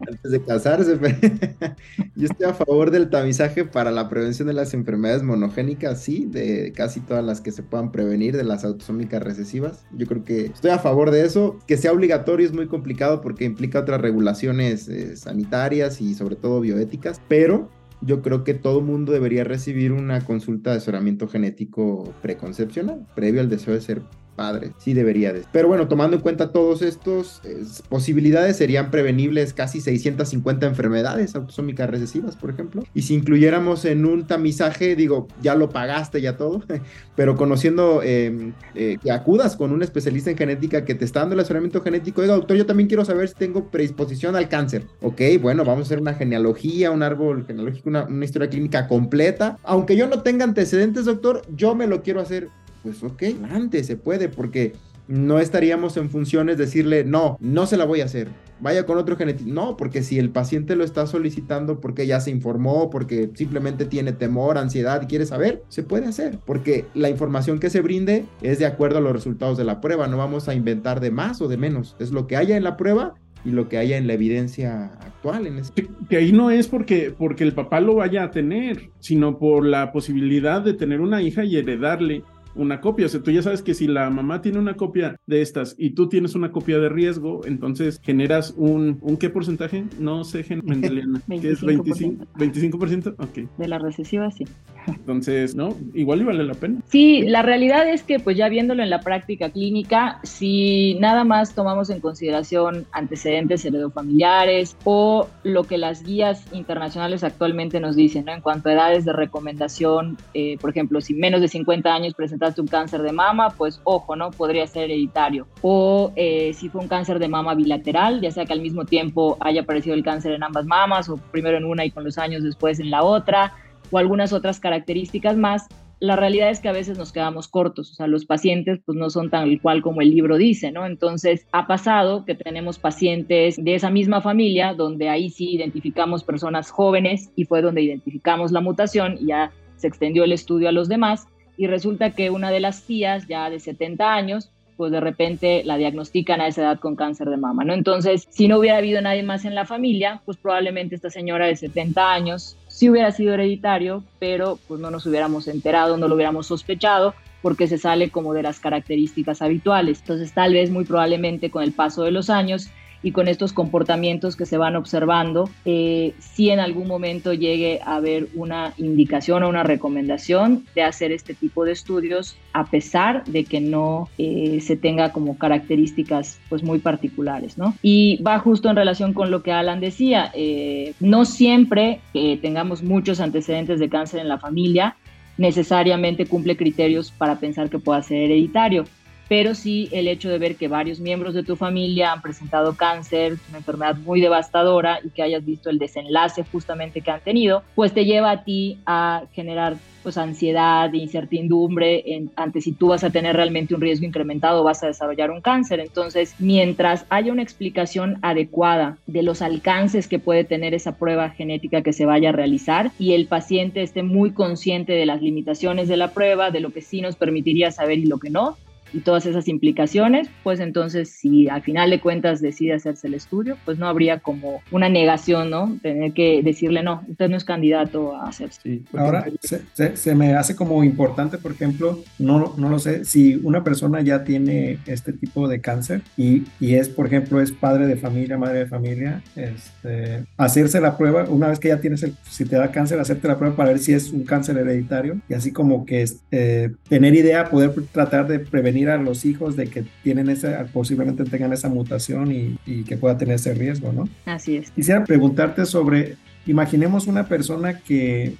antes de casarse, pero yo estoy a favor del tamizaje para la prevención de las enfermedades monogénicas, sí, de casi todas las que se puedan prevenir, de las autosómicas recesivas. Yo creo que estoy a favor de eso. Que sea obligatorio es muy complicado porque implica otras regulaciones eh, sanitarias y sobre todo bioéticas, pero yo creo que todo mundo debería recibir una consulta de asesoramiento genético preconcepcional, previo al deseo de ser padre. Sí debería de. Pero bueno, tomando en cuenta todos estos posibilidades, serían prevenibles casi 650 enfermedades autosómicas recesivas, por ejemplo. Y si incluyéramos en un tamizaje, digo, ya lo pagaste, ya todo, pero conociendo em, eh, que acudas con un especialista en genética que te está dando el asesoramiento genético, oiga, doctor, yo también quiero saber si tengo predisposición al cáncer. Ok, bueno, vamos a hacer una genealogía, un árbol genealógico, una historia clínica completa. Aunque yo no tenga antecedentes, doctor, yo me lo quiero hacer pues ok, antes se puede, porque no estaríamos en funciones de decirle, no, no se la voy a hacer, vaya con otro genético. No, porque si el paciente lo está solicitando porque ya se informó, porque simplemente tiene temor, ansiedad y quiere saber, se puede hacer, porque la información que se brinde es de acuerdo a los resultados de la prueba, no vamos a inventar de más o de menos, es lo que haya en la prueba y lo que haya en la evidencia actual. En este... que, ahí no es porque, porque el papá lo vaya a tener, sino por la posibilidad de tener una hija y heredarle una copia. O sea, tú ya sabes que si la mamá tiene una copia de estas y tú tienes una copia de riesgo, entonces generas un, ¿un qué porcentaje? No sé, Mendeliana. ¿Qué es 25%? 25%? Ok. De la recesiva, sí. Entonces, ¿no? Igual y vale la pena. Sí, la realidad es que pues ya viéndolo en la práctica clínica, si nada más tomamos en consideración antecedentes heredofamiliares o lo que las guías internacionales actualmente nos dicen, ¿no? En cuanto a edades de recomendación, eh, por ejemplo, si menos de 50 años presentaste un cáncer de mama, pues ojo, ¿no? Podría ser hereditario. O eh, si fue un cáncer de mama bilateral, ya sea que al mismo tiempo haya aparecido el cáncer en ambas mamas o primero en una y con los años después en la otra o algunas otras características más, la realidad es que a veces nos quedamos cortos, o sea, los pacientes pues no son tan igual como el libro dice, ¿no? Entonces, ha pasado que tenemos pacientes de esa misma familia donde ahí sí identificamos personas jóvenes y fue donde identificamos la mutación y ya se extendió el estudio a los demás y resulta que una de las tías ya de 70 años pues de repente la diagnostican a esa edad con cáncer de mama, ¿no? Entonces, si no hubiera habido nadie más en la familia, pues probablemente esta señora de 70 años sí hubiera sido hereditario, pero pues no nos hubiéramos enterado, no lo hubiéramos sospechado, porque se sale como de las características habituales. Entonces, tal vez muy probablemente con el paso de los años y con estos comportamientos que se van observando, eh, si en algún momento llegue a haber una indicación o una recomendación de hacer este tipo de estudios, a pesar de que no eh, se tenga como características pues muy particulares, ¿no? Y va justo en relación con lo que Alan decía, eh, no siempre que tengamos muchos antecedentes de cáncer en la familia, necesariamente cumple criterios para pensar que pueda ser hereditario pero sí el hecho de ver que varios miembros de tu familia han presentado cáncer, una enfermedad muy devastadora y que hayas visto el desenlace justamente que han tenido, pues te lleva a ti a generar pues ansiedad, incertidumbre en, ante si tú vas a tener realmente un riesgo incrementado vas a desarrollar un cáncer. Entonces, mientras haya una explicación adecuada de los alcances que puede tener esa prueba genética que se vaya a realizar y el paciente esté muy consciente de las limitaciones de la prueba, de lo que sí nos permitiría saber y lo que no, y todas esas implicaciones, pues entonces si al final de cuentas decide hacerse el estudio, pues no habría como una negación, ¿no? Tener que decirle, no, usted no es candidato a hacerse. Sí. Ahora, se, se, me hace como importante, por ejemplo, no, no lo sé, si una persona ya tiene este tipo de cáncer y, y es, por ejemplo, es padre de familia, madre de familia, este, hacerse la prueba, una vez que ya tienes el, si te da cáncer, hacerte la prueba para ver si es un cáncer hereditario y así como que eh, tener idea, poder tratar de prevenir a los hijos de que tienen esa, posiblemente tengan esa mutación y, y que pueda tener ese riesgo, ¿no? Así es. Quisiera preguntarte sobre, imaginemos una persona que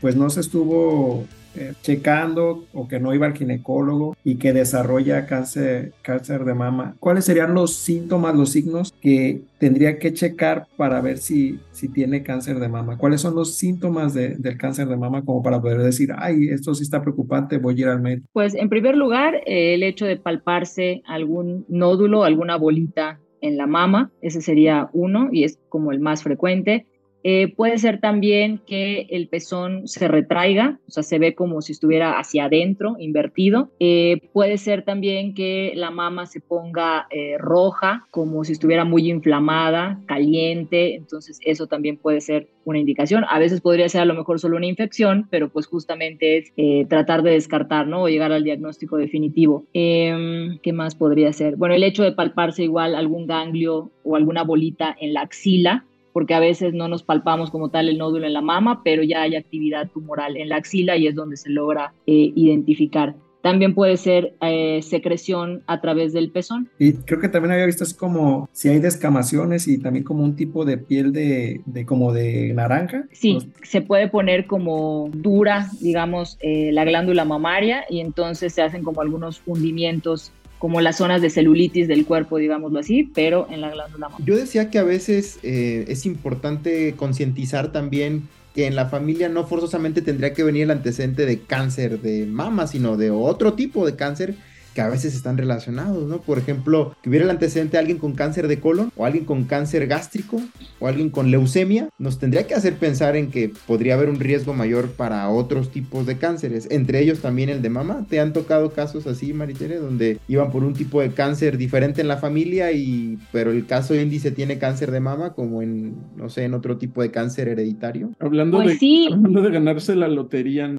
pues no se estuvo eh, checando o que no iba al ginecólogo y que desarrolla cáncer, cáncer de mama, ¿cuáles serían los síntomas, los signos que tendría que checar para ver si, si tiene cáncer de mama? ¿Cuáles son los síntomas del cáncer de mama como para poder decir, ay, esto sí está preocupante, voy a ir al médico? Pues en primer lugar, el hecho de palparse algún nódulo, alguna bolita en la mama, ese sería uno y es como el más frecuente. Eh, puede ser también que el pezón se retraiga, o sea, se ve como si estuviera hacia adentro, invertido. Eh, puede ser también que la mama se ponga eh, roja, como si estuviera muy inflamada, caliente, entonces eso también puede ser una indicación. A veces podría ser a lo mejor solo una infección, pero pues justamente es tratar de descartar, ¿no? O llegar al diagnóstico definitivo. Em, ¿Qué más podría ser? Bueno, el hecho de palparse igual algún ganglio o alguna bolita en la axila, porque a veces no nos palpamos como tal el nódulo en la mama, pero ya hay actividad tumoral en la axila y es donde se logra eh, identificar. También puede ser eh, secreción a través del pezón. Y creo que también había visto así como si hay descamaciones y también como un tipo de piel de, como de naranja. Sí, se puede poner como dura, digamos, eh, la glándula mamaria y entonces se hacen como algunos hundimientos como las zonas de celulitis del cuerpo, digámoslo así, pero en la glándula mamaria. Yo decía que a veces eh, es importante concientizar también que en la familia no forzosamente tendría que venir el antecedente de cáncer de mama, sino de otro tipo de cáncer que a veces están relacionados, ¿no? Por ejemplo, que hubiera el antecedente de alguien con cáncer de colon o alguien con cáncer gástrico o alguien con leucemia, nos tendría que hacer pensar en que podría haber un riesgo mayor para otros tipos de cánceres, entre ellos también el de mama. ¿Te han tocado casos así, Maritere, donde iban por un tipo de cáncer diferente en la familia y pero el caso índice tiene cáncer de mama como en no sé, en otro tipo de cáncer hereditario? Hablando pues de hablando de ganarse la lotería.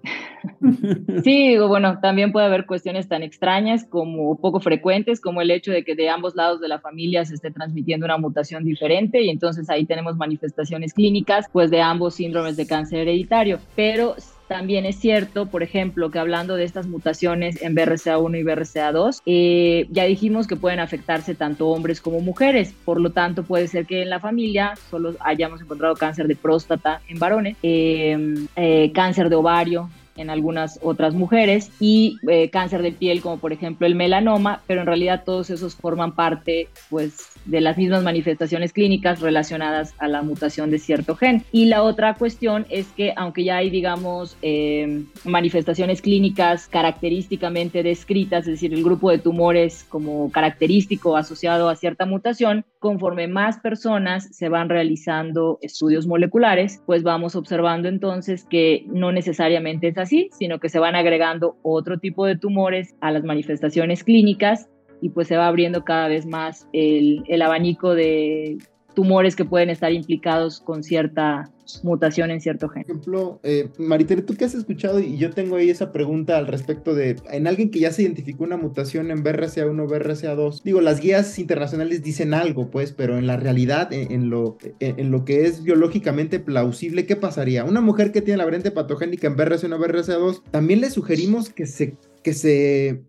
sí, bueno, también puede haber cuestiones tan extrañas como poco frecuentes, como el hecho de que de ambos lados de la familia se esté transmitiendo una mutación diferente y entonces ahí tenemos manifestaciones clínicas pues de ambos síndromes de cáncer hereditario. Pero también es cierto, por ejemplo, que hablando de estas mutaciones en BRCA1 y BRCA2, eh, ya dijimos que pueden afectarse tanto hombres como mujeres. Por lo tanto, puede ser que en la familia solo hayamos encontrado cáncer de próstata en varones, eh, eh, cáncer de ovario en algunas otras mujeres y eh, cáncer de piel como por ejemplo el melanoma, pero en realidad todos esos forman parte pues de las mismas manifestaciones clínicas relacionadas a la mutación de cierto gen. Y la otra cuestión es que aunque ya hay, digamos, eh, manifestaciones clínicas característicamente descritas, es decir, el grupo de tumores como característico asociado a cierta mutación, conforme más personas se van realizando estudios moleculares, pues vamos observando entonces que no necesariamente es así, sino que se van agregando otro tipo de tumores a las manifestaciones clínicas y pues se va abriendo cada vez más el, el abanico de tumores que pueden estar implicados con cierta mutación en cierto gen. Por ejemplo, eh, Maritere, ¿tú qué has escuchado? Y yo tengo ahí esa pregunta al respecto de, en alguien que ya se identificó una mutación en BRCA1, BRCA2, digo, las guías internacionales dicen algo, pues, pero en la realidad, en, lo, en, lo que es biológicamente plausible, ¿qué pasaría? Una mujer que tiene la variante patogénica en BRCA1, BRCA2, también le sugerimos que se, que se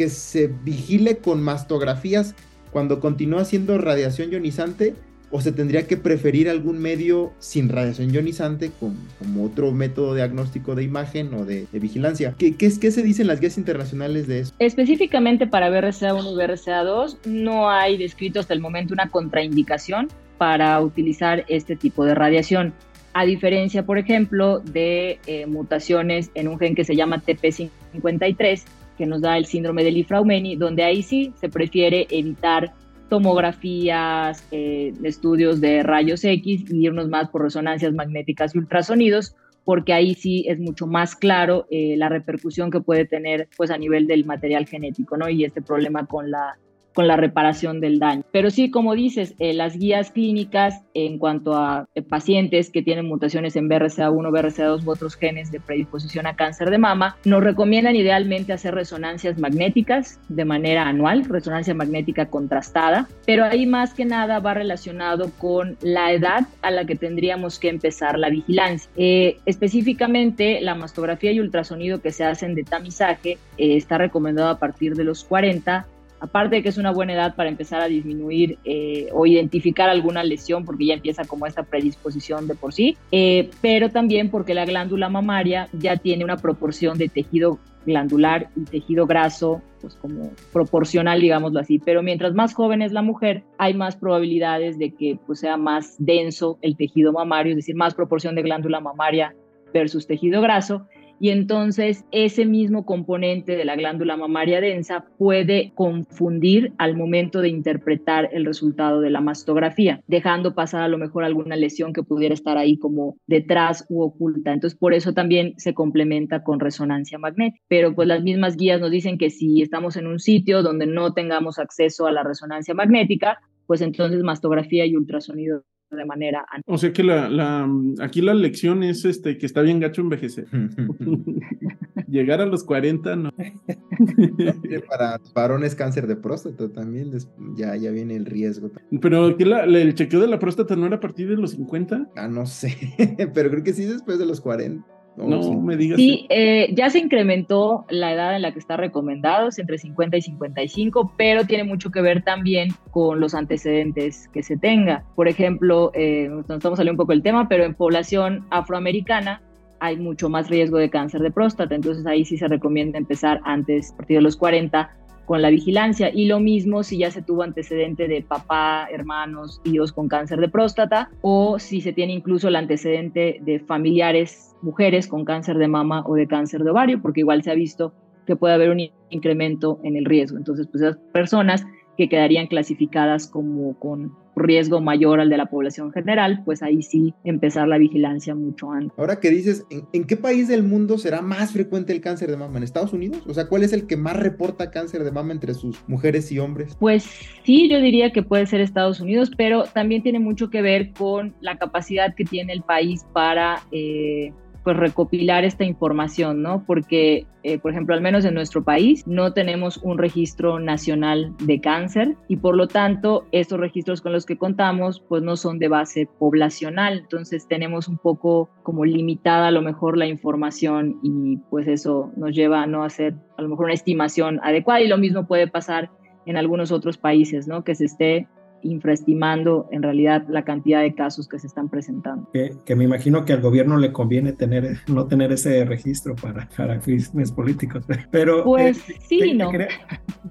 que se vigile con mastografías cuando continúa haciendo radiación ionizante o se tendría que preferir algún medio sin radiación ionizante como, otro método diagnóstico de imagen o de, vigilancia. ¿Qué, qué, ¿Qué, se dicen las guías internacionales de eso? Específicamente para BRCA1 y BRCA2 no hay descrito hasta el momento una contraindicación para utilizar este tipo de radiación. A diferencia, por ejemplo, de eh, mutaciones en un gen que se llama TP53, que nos da el síndrome de Lifraumeni, donde ahí sí se prefiere evitar tomografías, eh, estudios de rayos X y irnos más por resonancias magnéticas y ultrasonidos, porque ahí sí es mucho más claro eh, la repercusión que puede tener pues a nivel del material genético, ¿no? Y este problema con la con la reparación del daño. Pero sí, como dices, eh, las guías clínicas en cuanto a eh, pacientes que tienen mutaciones en BRCA1, BRCA2 u otros genes de predisposición a cáncer de mama, nos recomiendan idealmente hacer resonancias magnéticas de manera anual, resonancia magnética contrastada, pero ahí más que nada va relacionado con la edad a la que tendríamos que empezar la vigilancia. Eh, específicamente, la mastografía y ultrasonido que se hacen de tamizaje está recomendado a partir de los 40 aparte de que es una buena edad para empezar a disminuir eh, o identificar alguna lesión, porque ya empieza como esta predisposición de por sí, eh, pero también porque la glándula mamaria ya tiene una proporción de tejido glandular y tejido graso, pues como proporcional, digámoslo así. Pero mientras más joven es la mujer, hay más probabilidades de que pues, sea más denso el tejido mamario, es decir, más proporción de glándula mamaria versus tejido graso y entonces ese mismo componente de la glándula mamaria densa puede confundir al momento de interpretar el resultado de la mastografía, dejando pasar a lo mejor alguna lesión que pudiera estar ahí como detrás u oculta. Entonces por eso también se complementa con resonancia magnética. Pero pues las mismas guías nos dicen que si estamos en un sitio donde no tengamos acceso a la resonancia magnética, pues entonces mastografía y ultrasonido de manera. O sea que la, la, aquí la lección es este que está bien gacho envejecer. Llegar a los 40, no. Para varones cáncer de próstata también, ya, ya viene el riesgo. Pero aquí el chequeo de la próstata no era a partir de los 50. Ah, no sé, pero creo que sí después de los 40. No, me digas. Sí, eh, ya se incrementó la edad en la que está recomendado, es entre 50 y 55, pero tiene mucho que ver también con los antecedentes que se tenga. Por ejemplo, eh, nos estamos saliendo un poco del tema, pero en población afroamericana hay mucho más riesgo de cáncer de próstata, entonces ahí sí se recomienda empezar antes, a partir de los 40, con la vigilancia. Y lo mismo si ya se tuvo antecedente de papá, hermanos, tíos con cáncer de próstata o si se tiene incluso el antecedente de familiares, mujeres con cáncer de mama o de cáncer de ovario, porque igual se ha visto que puede haber un incremento en el riesgo. Entonces, pues esas personas que quedarían clasificadas como con riesgo mayor al de la población general, pues ahí sí empezar la vigilancia mucho antes. Ahora que dices, ¿en, qué país del mundo será más frecuente el cáncer de mama? ¿En Estados Unidos? O sea, ¿cuál es el que más reporta cáncer de mama entre sus mujeres y hombres? Pues sí, yo diría que puede ser Estados Unidos, pero también tiene mucho que ver con la capacidad que tiene el país para... Eh, pues recopilar esta información, ¿no? Porque, eh, por ejemplo, al menos en nuestro país no tenemos un registro nacional de cáncer y por lo tanto estos registros con los que contamos pues no son de base poblacional, entonces tenemos un poco como limitada a lo mejor la información y pues eso nos lleva a no hacer a lo mejor una estimación adecuada y lo mismo puede pasar en algunos otros países, ¿no? Que se esté infraestimando en realidad la cantidad de casos que se están presentando. Que, me imagino que al gobierno le conviene tener, no tener ese registro para, para fines políticos. Pero pues eh, sí, no.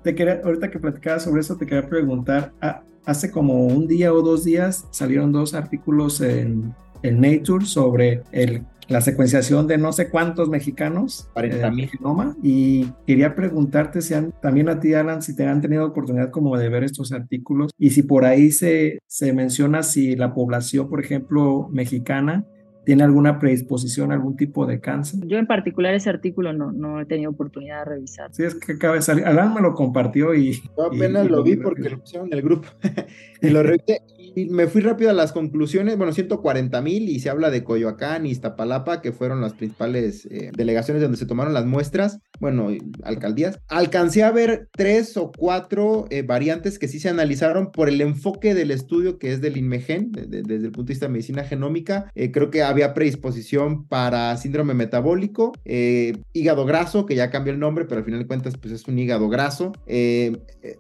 Te quería, ahorita que platicaba sobre eso, te quería preguntar, ah, hace como un día o dos días salieron dos artículos en, en Nature sobre el la secuenciación de no sé cuántos mexicanos 40 eh, mil genoma y quería preguntarte si han, también a ti Alan si te han tenido oportunidad como de ver estos artículos y si por ahí se, se menciona si la población por ejemplo mexicana tiene alguna predisposición a algún tipo de cáncer. Yo en particular ese artículo no, no he tenido oportunidad de revisar. Sí, es que acaba de salir. Alan me lo compartió y... Yo apenas lo vi porque lo pusieron en el grupo y lo revisé me fui rápido a las conclusiones. Bueno, 140 mil y se habla de Coyoacán y Iztapalapa, que fueron las principales eh, delegaciones donde se tomaron las muestras. Bueno, alcaldías. Alcancé a ver tres o cuatro eh, variantes que sí se analizaron por el enfoque del estudio que es del INMEGEN, desde el punto de vista de medicina genómica. Eh, creo que había predisposición para síndrome metabólico, hígado graso, que ya cambió el nombre, pero al final de cuentas, pues es un hígado graso,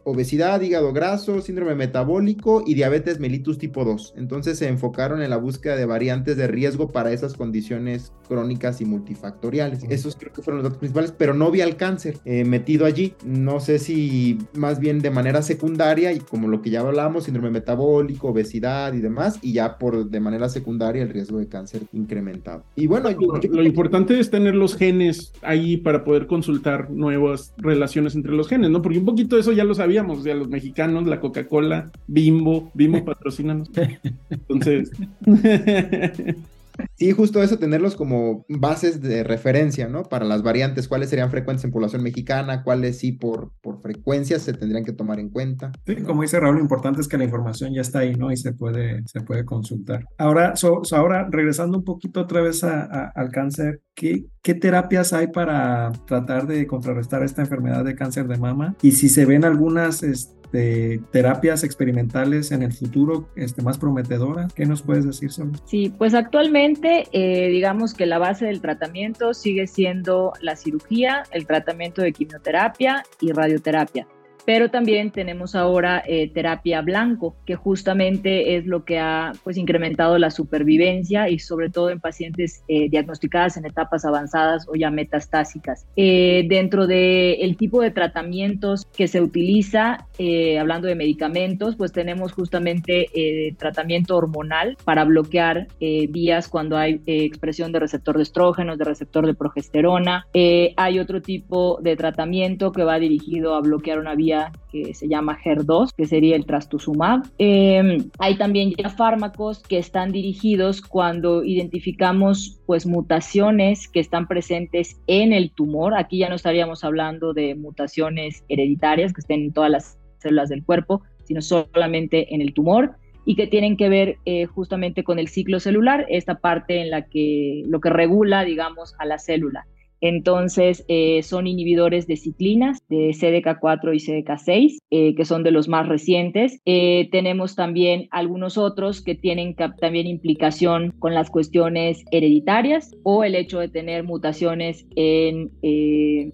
obesidad, hígado graso, síndrome metabólico y diabetes mellitus tipo 2. Entonces se enfocaron en la búsqueda de variantes de riesgo para esas condiciones crónicas y multifactoriales. Esos creo que fueron los datos principales, pero no vi al cáncer eh, metido allí. No sé si más bien de manera secundaria y como lo que ya hablábamos, síndrome metabólico, obesidad y demás, y ya por de manera secundaria el riesgo de cáncer incrementado. Y bueno, lo, importante es tener los genes ahí para poder consultar nuevas relaciones entre los genes, ¿no? Porque un poquito eso ya lo sabíamos, o sea, los mexicanos, la Coca-Cola, Bimbo, Bimbo patrocínanos. Entonces. Sí, justo eso, tenerlos como bases de referencia, ¿no? Para las variantes, cuáles serían frecuentes en población mexicana, cuáles sí por, por frecuencia se tendrían que tomar en cuenta. Sí, como dice Raúl, lo importante es que la información ya está ahí, ¿no? Y se puede, se puede consultar. Ahora, ahora regresando un poquito otra vez al cáncer, ¿qué, ¿qué terapias hay para tratar de contrarrestar esta enfermedad de cáncer de mama? Y si se ven algunas... Este, terapias experimentales en el futuro este, más prometedoras? ¿Qué nos puedes decir sobre Sí, pues actualmente eh, digamos que la base del tratamiento sigue siendo la cirugía, el tratamiento de quimioterapia y radioterapia. Pero también tenemos ahora eh, terapia blanco, que justamente es lo que ha pues incrementado la supervivencia y sobre todo en pacientes eh, diagnosticadas en etapas avanzadas o ya metastásicas. Eh, dentro del tipo de tratamientos que se utiliza, hablando de medicamentos, pues tenemos justamente tratamiento hormonal para bloquear vías cuando hay expresión de receptor de estrógenos, de receptor de progesterona. hay otro tipo de tratamiento que va dirigido a bloquear una vía que se llama HER2, que sería el trastuzumab. Em, hay también ya fármacos que están dirigidos cuando identificamos pues mutaciones que están presentes en el tumor. Aquí ya no estaríamos hablando de mutaciones hereditarias que estén en todas las células del cuerpo, sino solamente en el tumor y que tienen que ver eh, justamente con el ciclo celular, esta parte en la que lo que regula, digamos, a la célula. Entonces, eh, son inhibidores de ciclinas, de CDK4 y CDK6, eh, que son de los más recientes. Eh, tenemos también algunos otros que tienen también implicación con las cuestiones hereditarias o el hecho de tener mutaciones en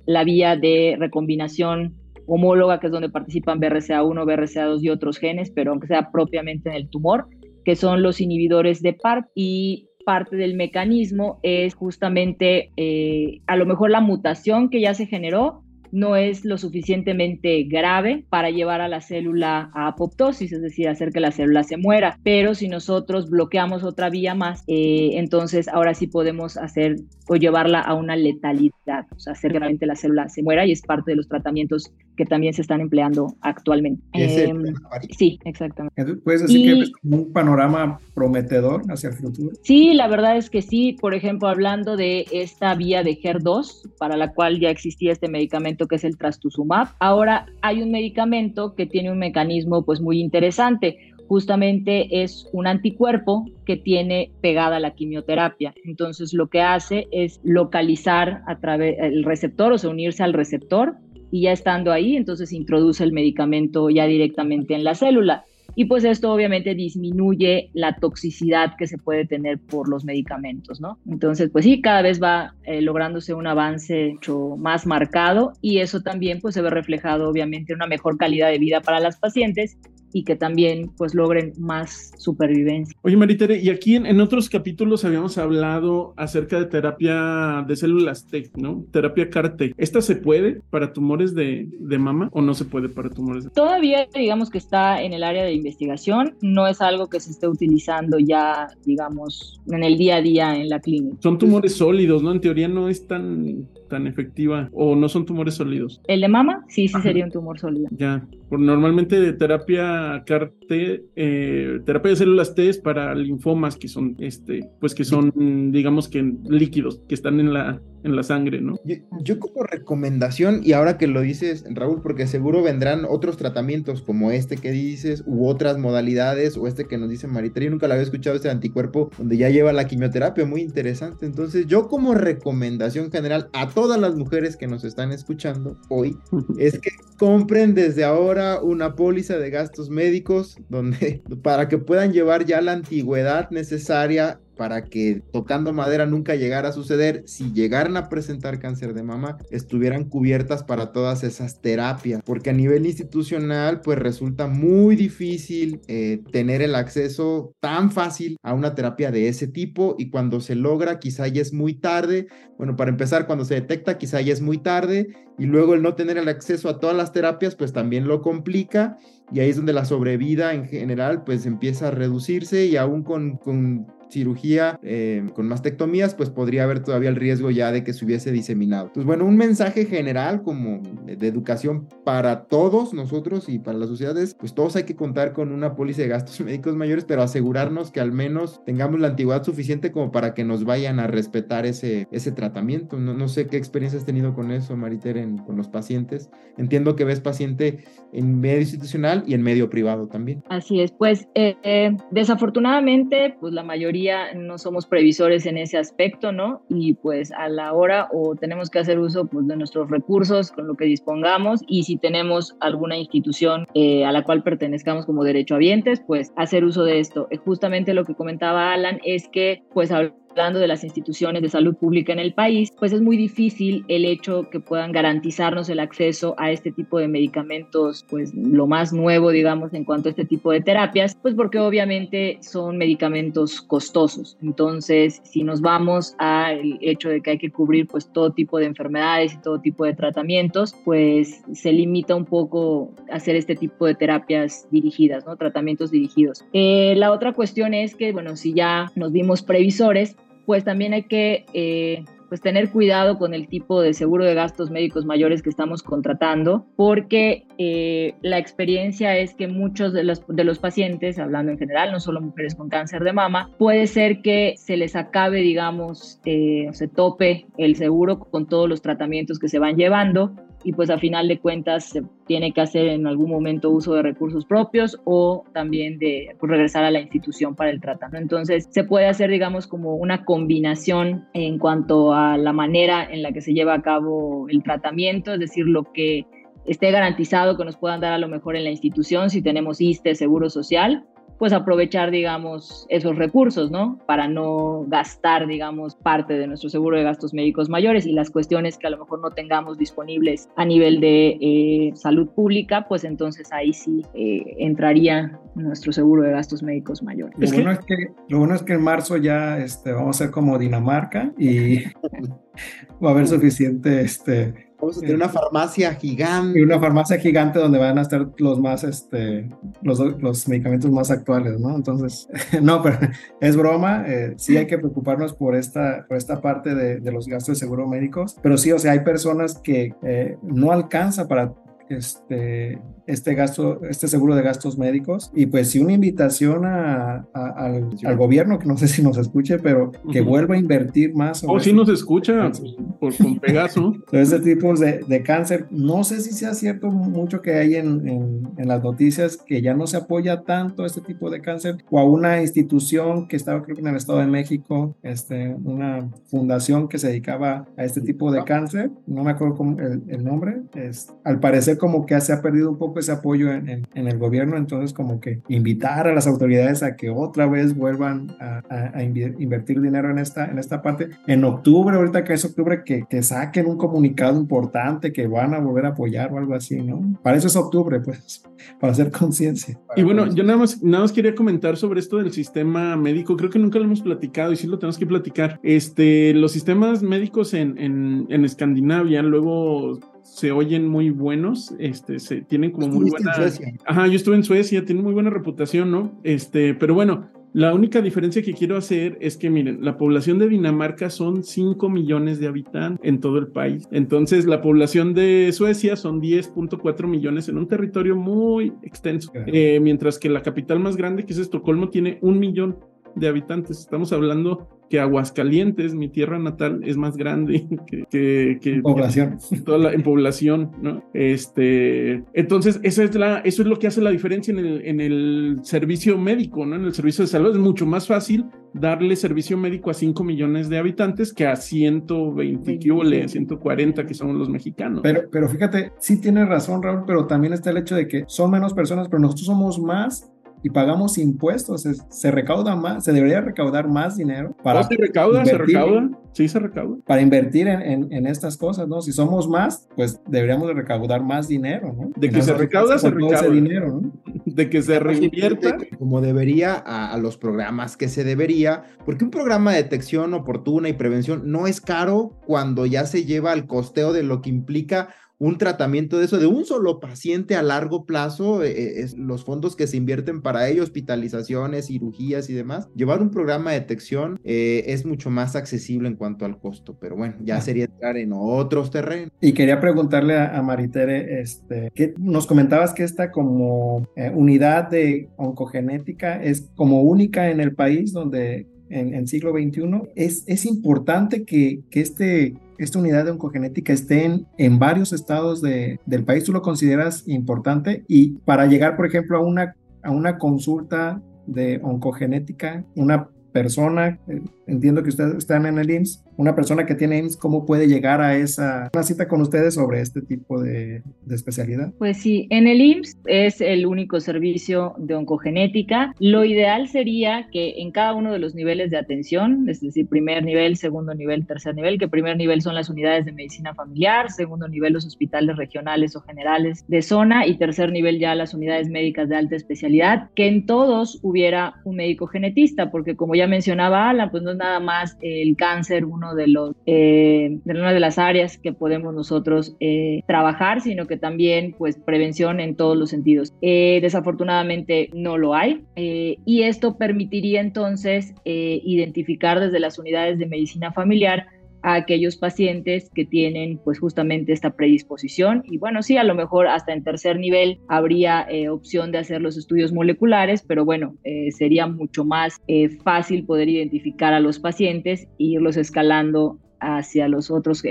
la vía de recombinación homóloga, que es donde participan BRCA1, BRCA2 y otros genes, pero aunque sea propiamente en el tumor, que son los inhibidores de PARP y parte del mecanismo es justamente eh, a lo mejor la mutación que ya se generó no es lo suficientemente grave para llevar a la célula a apoptosis, es decir, hacer que la célula se muera. Pero si nosotros bloqueamos otra vía más, eh, entonces ahora sí podemos hacer o llevarla a una letalidad, o sea, hacer que realmente la célula se muera y es parte de los tratamientos que también se están empleando actualmente. Em, sí, exactamente. ¿Puedes decir que es un panorama prometedor hacia el futuro? Sí, la verdad es que sí. Por ejemplo, hablando de esta vía de HER2, para la cual ya existía este medicamento que es el trastuzumab, ahora hay un medicamento que tiene un mecanismo pues muy interesante justamente es un anticuerpo que tiene pegada la quimioterapia. Entonces lo que hace es localizar a través el receptor, o sea, unirse al receptor y ya estando ahí, entonces introduce el medicamento ya directamente en la célula. Y pues esto obviamente disminuye la toxicidad que se puede tener por los medicamentos, ¿no? Entonces, pues sí, cada vez va eh, lográndose un avance mucho más marcado y eso también pues se ve reflejado obviamente en una mejor calidad de vida para las pacientes y que también pues logren más supervivencia. Oye Maritere, y aquí en, otros capítulos habíamos hablado acerca de terapia de células T, ¿no? Terapia CAR-T. ¿Esta se puede para tumores de, de mama o no se puede para tumores de Todavía digamos que está en el área de investigación, no es algo que se esté utilizando ya digamos en el día a día en la clínica. Son tumores sólidos, ¿no? En teoría no es tan tan efectiva o no son tumores sólidos. El de mama, sí, sí sería un tumor sólido. Ya, por normalmente de terapia CAR-T, eh, terapia de células T es para linfomas que son, este, pues que son, digamos que líquidos, que están en la en la sangre, ¿no? Yo, como recomendación, y ahora que lo dices, Raúl, porque seguro vendrán otros tratamientos como este que dices, u otras modalidades, o este que nos dice Marita, yo nunca la había escuchado, este anticuerpo, donde ya lleva la quimioterapia, muy interesante. Entonces, yo como recomendación general a todas las mujeres que nos están escuchando hoy, es que compren desde ahora una póliza de gastos médicos, donde para que puedan llevar ya la antigüedad necesaria para que tocando madera nunca llegara a suceder, si llegaran a presentar cáncer de mama, estuvieran cubiertas para todas esas terapias, porque a nivel institucional pues resulta muy difícil eh, tener el acceso tan fácil a una terapia de ese tipo y cuando se logra quizá ya es muy tarde, bueno, para empezar cuando se detecta quizá ya es muy tarde y luego el no tener el acceso a todas las terapias pues también lo complica y ahí es donde la sobrevida en general pues empieza a reducirse y aún con, con cirugía eh, con mastectomías, pues podría haber todavía el riesgo ya de que se hubiese diseminado. Pues bueno, un mensaje general como de, educación para todos nosotros y para las sociedades, pues todos hay que contar con una póliza de gastos médicos mayores, pero asegurarnos que al menos tengamos la antigüedad suficiente como para que nos vayan a respetar ese, ese tratamiento. No, no sé qué experiencia has tenido con eso, Mariter, con los pacientes. Entiendo que ves paciente en medio institucional y en medio privado también. Así es, pues eh, eh, desafortunadamente, pues la mayoría no somos previsores en ese aspecto, ¿no? Y pues a la hora o tenemos que hacer uso pues, de nuestros recursos con lo que dispongamos y si tenemos alguna institución eh, a la cual pertenezcamos como derechohabientes, pues hacer uso de esto. Eh, justamente lo que comentaba Alan es que pues hablando de las instituciones de salud pública en el país, pues es muy difícil el hecho que puedan garantizarnos el acceso a este tipo de medicamentos, pues lo más nuevo, digamos, en cuanto a este tipo de terapias, pues porque obviamente son medicamentos costosos. Entonces, si nos vamos al hecho de que hay que cubrir pues todo tipo de enfermedades y todo tipo de tratamientos, pues se limita un poco hacer este tipo de terapias dirigidas, ¿no? Tratamientos dirigidos. Eh, la otra cuestión es que, bueno, si ya nos vimos previsores, pues también hay que eh, pues tener cuidado con el tipo de seguro de gastos médicos mayores que estamos contratando, porque eh, la experiencia es que muchos de los, de los pacientes, hablando en general, no solo mujeres con cáncer de mama, puede ser que se les acabe, digamos, eh, se tope el seguro con todos los tratamientos que se van llevando y pues a final de cuentas se tiene que hacer en algún momento uso de recursos propios o también de pues, regresar a la institución para el tratamiento. Entonces se puede hacer digamos como una combinación en cuanto a la manera en la que se lleva a cabo el tratamiento, es decir, lo que esté garantizado que nos puedan dar a lo mejor en la institución si tenemos ISTE, Seguro Social, pues aprovechar, digamos, esos recursos, ¿no? Para no gastar, digamos, parte de nuestro seguro de gastos médicos mayores y las cuestiones que a lo mejor no tengamos disponibles a nivel de eh, salud pública, pues entonces ahí sí eh, entraría nuestro seguro de gastos médicos mayores. Lo, bueno es que, lo bueno es que en marzo ya este, vamos a ser como Dinamarca y va a haber suficiente este, Vamos a tener una farmacia gigante. Y una farmacia gigante donde van a estar los más, este, los, los medicamentos más actuales, ¿no? Entonces, no, pero es broma. Eh, sí hay que preocuparnos por esta, por esta parte de, de, los gastos de seguro médicos, pero sí, o sea, hay personas que eh, no alcanza para este, este gasto, este seguro de gastos médicos. Y pues sí, una invitación a, al, al, gobierno, que no sé si nos escuche, pero que vuelva a invertir más. O oh, si nos escucha por, con Pegaso. Ese tipo de, de, cáncer, no sé si sea cierto mucho que hay en, en, en, las noticias que ya no se apoya tanto este tipo de cáncer o a una institución que estaba creo que en el Estado de México, este, una fundación que se dedicaba a este tipo de cáncer, no me acuerdo cómo el, el nombre, es, al parecer como que se ha perdido un poco ese apoyo en, en, el gobierno, entonces como que invitar a las autoridades a que otra vez vuelvan a, a, a invertir dinero en esta, en esta parte. En octubre, ahorita que es octubre, que, que saquen un comunicado importante que van a volver a apoyar o algo así, ¿no? Para eso es octubre, pues, para hacer conciencia. Y bueno, yo nada más, nada más quería comentar sobre esto del sistema médico, creo que nunca lo hemos platicado y sí lo tenemos que platicar. Este, los sistemas médicos en, en, en Escandinavia luego se oyen muy buenos, este, se tienen como muy buena. En Suecia? Ajá, yo estuve en Suecia, tienen muy buena reputación, ¿no? Este, pero bueno, la única diferencia que quiero hacer es que, miren, la población de Dinamarca son 5 millones de habitantes en todo el país. Entonces, la población de Suecia son 10.4 millones en un territorio muy extenso. Eh, mientras que la capital más grande, que es Estocolmo, tiene un millón de habitantes. Estamos hablando que Aguascalientes, mi tierra natal, es más grande que, que, población. Toda la, en población, ¿no? Este, entonces, esa es la, eso es lo que hace la diferencia en el, en el servicio médico, ¿no? En el servicio de salud es mucho más fácil darle servicio médico a 5 millones de habitantes que a 120, que 140 que son los mexicanos. Pero, pero fíjate, sí tienes razón, Raúl, pero también está el hecho de que son menos personas, pero nosotros somos más y pagamos impuestos, se, se, recauda más, se debería recaudar más dinero para... se recauda, se recauda, sí se recauda. Para invertir en, en, en, estas cosas, ¿no? Si somos más, pues deberíamos de recaudar más dinero, ¿no? De que se recauda, se recauda. Ese dinero, ¿no? De que se reinvierta. Como debería a, a, los programas que se debería, porque un programa de detección oportuna y prevención no es caro cuando ya se lleva al costeo de lo que implica un tratamiento de eso, de un solo paciente a largo plazo, eh, es, los fondos que se invierten para ello, hospitalizaciones, cirugías y demás, llevar un programa de detección eh, es mucho más accesible en cuanto al costo, pero bueno, ya sería entrar en otros terrenos. Y quería preguntarle a, a Maritere, este, que nos comentabas que esta como eh, unidad de oncogenética es como única en el país donde en, en siglo XXI, es, es importante que, que este esta unidad de oncogenética esté en, en varios estados de, del país, ¿tú lo consideras importante? Y para llegar, por ejemplo, a una, a una consulta de oncogenética, una persona entiendo que ustedes están en el IMSS, una persona que tiene IMSS, ¿cómo puede llegar a esa una cita con ustedes sobre este tipo de, de especialidad? Pues sí, en el IMSS es el único servicio de oncogenética. Lo ideal sería que en cada uno de los niveles de atención, es decir, primer nivel, segundo nivel, tercer nivel, que primer nivel son las unidades de medicina familiar, segundo nivel los hospitales regionales o generales de zona y tercer nivel ya las unidades médicas de alta especialidad, que en todos hubiera un médico genetista, porque como ya mencionaba Alan, pues no nada más el cáncer uno de los eh, de una de las áreas que podemos nosotros eh, trabajar, sino que también pues prevención en todos los sentidos. Eh, desafortunadamente no lo hay y esto permitiría entonces identificar desde las unidades de medicina familiar a aquellos pacientes que tienen pues justamente esta predisposición y bueno, sí, a lo mejor hasta en tercer nivel habría eh, opción de hacer los estudios moleculares, pero bueno, eh, sería mucho más eh, fácil poder identificar a los pacientes e irlos escalando hacia los otros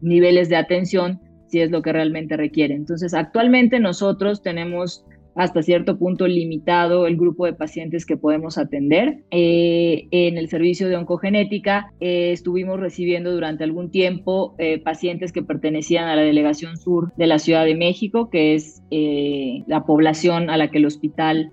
niveles de atención si es lo que realmente requiere. Entonces, actualmente nosotros tenemos hasta cierto punto limitado el grupo de pacientes que podemos atender. Eh, en el servicio de oncogenética eh, estuvimos recibiendo durante algún tiempo eh, pacientes que pertenecían a la delegación sur de la Ciudad de México, que es la población a la que el hospital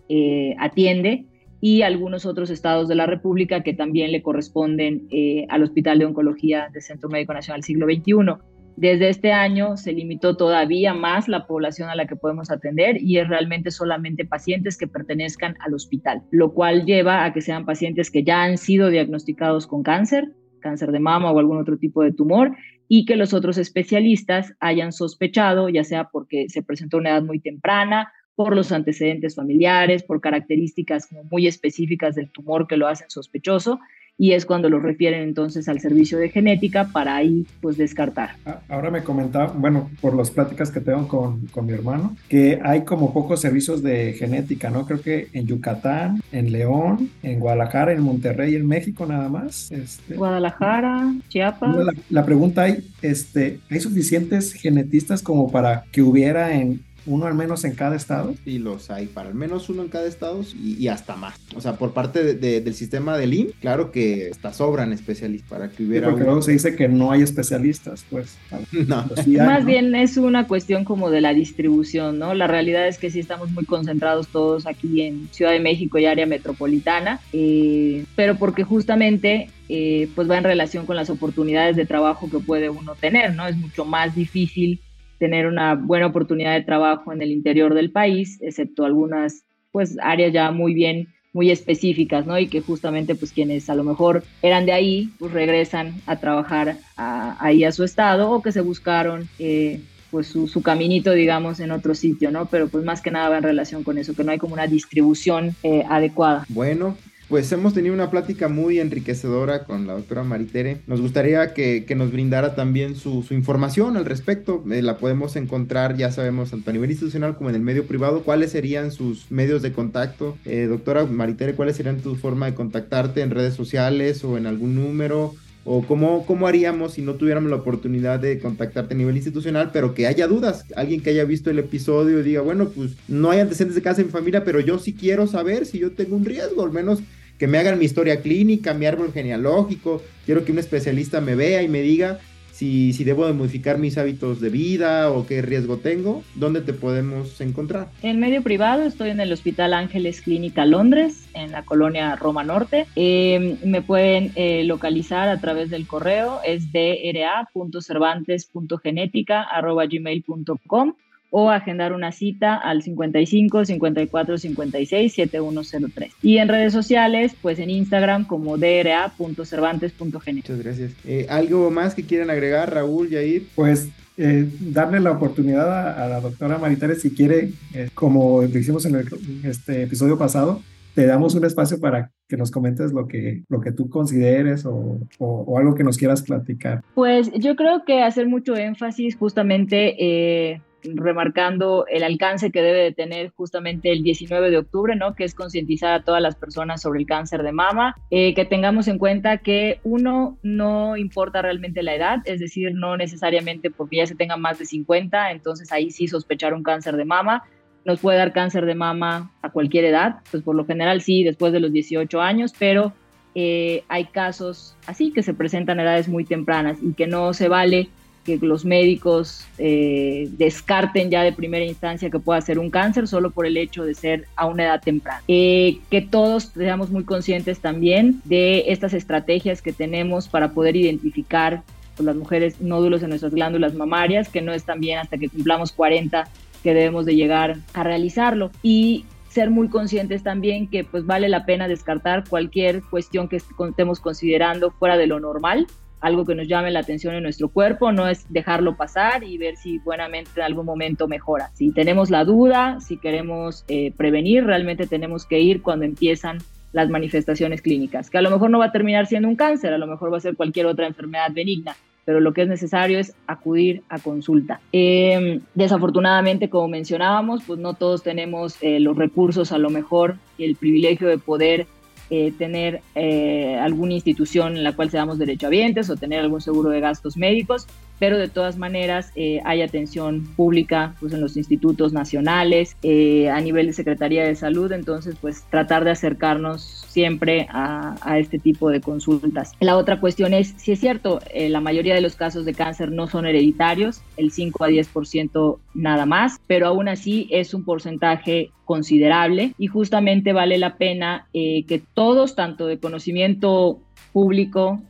atiende y algunos otros estados de la República que también le corresponden al Hospital de Oncología del Centro Médico Nacional Siglo XXI. Desde este año se limitó todavía más la población a la que podemos atender y es realmente solamente pacientes que pertenezcan al hospital, lo cual lleva a que sean pacientes que ya han sido diagnosticados con cáncer, cáncer de mama o algún otro tipo de tumor y que los otros especialistas hayan sospechado, ya sea porque se presentó una edad muy temprana, por los antecedentes familiares, por características muy específicas del tumor que lo hacen sospechoso y es cuando lo refieren entonces al servicio de genética para ahí pues descartar. Ah, ahora me comentaba, bueno, por las pláticas que tengo con, con, mi hermano, que hay como pocos servicios de genética, ¿no? Creo que en Yucatán, en León, en Guadalajara, en Monterrey, en México nada más. Este, Guadalajara, Chiapas. La, la, pregunta hay, este, ¿hay suficientes genetistas como para que hubiera en, uno al menos en cada estado. Y los hay para al menos uno en cada estado y, hasta más. O sea, por parte del sistema del IN, claro que hasta sobran especialistas para que hubiera. porque luego se dice que no hay especialistas, pues. no. más bien es una cuestión como de la distribución, ¿no? La realidad es que sí estamos muy concentrados todos aquí en Ciudad de México y área metropolitana, eh, pero porque justamente eh, pues va en relación con las oportunidades de trabajo que puede uno tener, ¿no? Es mucho más difícil tener una buena oportunidad de trabajo en el interior del país, excepto algunas pues áreas ya muy bien muy específicas, ¿no? Y que justamente pues quienes a lo mejor eran de ahí, pues regresan a trabajar ahí a su estado o que se buscaron eh, pues su, caminito, digamos, en otro sitio, ¿no? Pero pues más que nada va en relación con eso, que no hay como una distribución eh, adecuada. Bueno, pues hemos tenido una plática muy enriquecedora con la doctora Maritere. Nos gustaría que, nos brindara también su, información al respecto. Eh, la podemos encontrar, ya sabemos, tanto a nivel institucional como en el medio privado. ¿Cuáles serían sus medios de contacto? Eh, doctora Maritere, ¿cuáles serían tu forma de contactarte en redes sociales o en algún número? o cómo, cómo haríamos si no tuviéramos la oportunidad de contactarte a nivel institucional, pero que haya dudas, alguien que haya visto el episodio y diga, bueno, pues no hay antecedentes de casa en mi familia, pero yo sí quiero saber si yo tengo un riesgo, al menos que me hagan mi historia clínica, mi árbol genealógico, quiero que un especialista me vea y me diga si, si debo de modificar mis hábitos de vida o qué riesgo tengo, ¿dónde te podemos encontrar? En medio privado estoy en el Hospital Ángeles Clínica Londres, en la colonia Roma Norte. Em, me pueden eh, localizar a través del correo, es dra.cervantes.genética.gmail.com o agendar una cita al 55 54 56 7103. Y en redes sociales, pues en Instagram como dra.cervantes.gen. Muchas gracias. Eh, ¿Algo más que quieran agregar, Raúl, Yair? Pues eh, darle la oportunidad a, la doctora Maritares si quiere, eh, como lo hicimos en, este episodio pasado, te damos un espacio para que nos comentes lo que, lo que tú consideres o, o, algo que nos quieras platicar. Pues yo creo que hacer mucho énfasis justamente eh, remarcando el alcance que debe de tener justamente el 19 de octubre, ¿no? Que es concientizar a todas las personas sobre el cáncer de mama, eh, que tengamos en cuenta que uno no importa realmente la edad, es decir, no necesariamente porque ya se tenga más de 50, entonces ahí sí sospechar un cáncer de mama. Nos puede dar cáncer de mama a cualquier edad, pues por lo general sí, después de los 18 años, pero eh, hay casos así que se presentan edades muy tempranas y que no se vale que los médicos eh, descarten ya de primera instancia que pueda ser un cáncer solo por el hecho de ser a una edad temprana. Eh, que todos seamos muy conscientes también de estas estrategias que tenemos para poder identificar pues, las mujeres nódulos en nuestras glándulas mamarias, que no es también hasta que cumplamos 40 que debemos de llegar a realizarlo. Y ser muy conscientes también que pues vale la pena descartar cualquier cuestión que estemos considerando fuera de lo normal algo que nos llame la atención en nuestro cuerpo, no es dejarlo pasar y ver si buenamente en algún momento mejora. Si tenemos la duda, si queremos eh, prevenir, realmente tenemos que ir cuando empiezan las manifestaciones clínicas, que a lo mejor no va a terminar siendo un cáncer, a lo mejor va a ser cualquier otra enfermedad benigna, pero lo que es necesario es acudir a consulta. Em, desafortunadamente, como mencionábamos, pues no todos tenemos eh, los recursos, a lo mejor, el privilegio de poder eh, tener eh, alguna institución en la cual seamos derechohabientes o tener algún seguro de gastos médicos, pero de todas maneras eh, hay atención pública pues, en los institutos nacionales, a nivel de Secretaría de Salud, entonces pues tratar de acercarnos siempre a, este tipo de consultas. La otra cuestión es, si es cierto, la mayoría de los casos de cáncer no son hereditarios, el 5 a 10% nada más, pero aún así es un porcentaje considerable y justamente vale la pena eh, que todos, tanto de conocimiento público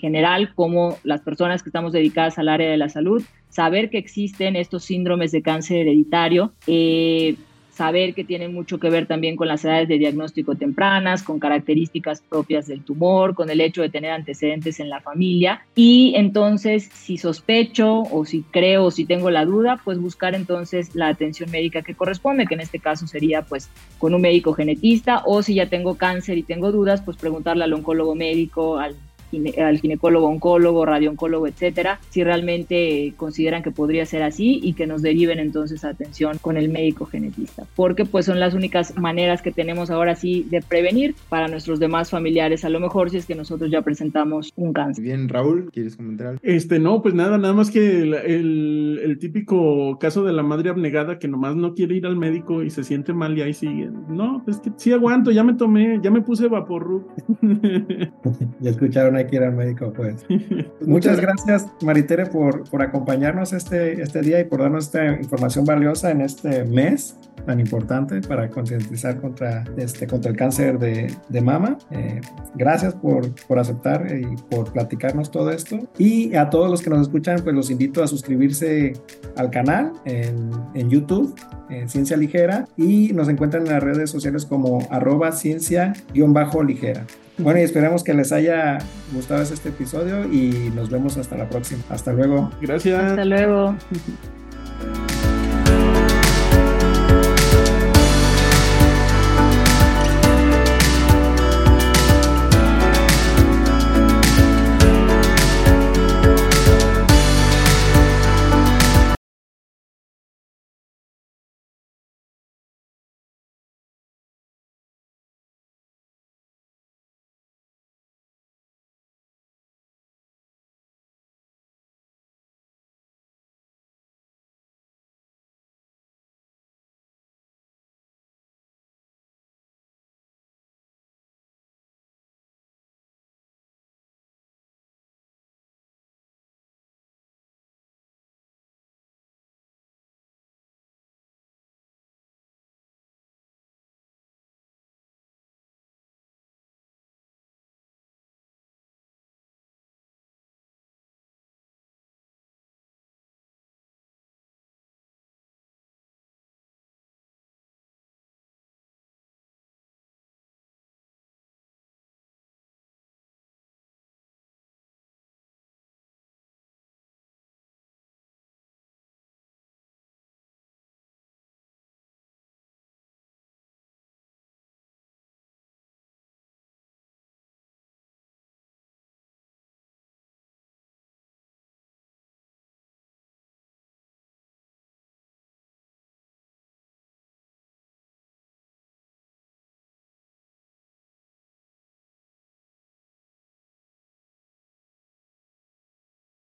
general como las personas que estamos dedicadas al área de la salud, saber que existen estos síndromes de cáncer hereditario, eh, saber que tienen mucho que ver también con las edades de diagnóstico tempranas, con características propias del tumor, con el hecho de tener antecedentes en la familia. Y entonces, si sospecho o si creo o si tengo la duda, pues buscar entonces la atención médica que corresponde, que en este caso sería pues con un médico genetista o si ya tengo cáncer y tengo dudas, pues preguntarle al oncólogo médico, al al ginecólogo, oncólogo, radiooncólogo, etcétera, si realmente consideran que podría ser así y que nos deriven entonces atención con el médico genetista, porque pues son las únicas maneras que tenemos ahora sí de prevenir para nuestros demás familiares, a lo mejor si es que nosotros ya presentamos un cáncer. Bien, Raúl, ¿quieres comentar algo? Este, no, pues nada, nada más que el, el, típico caso de la madre abnegada que nomás no quiere ir al médico y se siente mal y ahí sigue. No, es que sí aguanto, ya me tomé, ya me puse vapor. ya escucharon que ir al médico, pues. Muchas gracias, Maritere, por, por acompañarnos este, este día y por darnos esta información valiosa en este mes tan importante para concientizar contra, este, contra el cáncer de, de mama. Eh, gracias por, por aceptar y por platicarnos todo esto. Y a todos los que nos escuchan, pues los invito a suscribirse al canal en, en YouTube, en Ciencia Ligera, y nos encuentran en las redes sociales como arroba ciencia-ligera. Bueno, y esperamos que les haya gustado este episodio y nos vemos hasta la próxima. Hasta luego. Gracias. Hasta luego.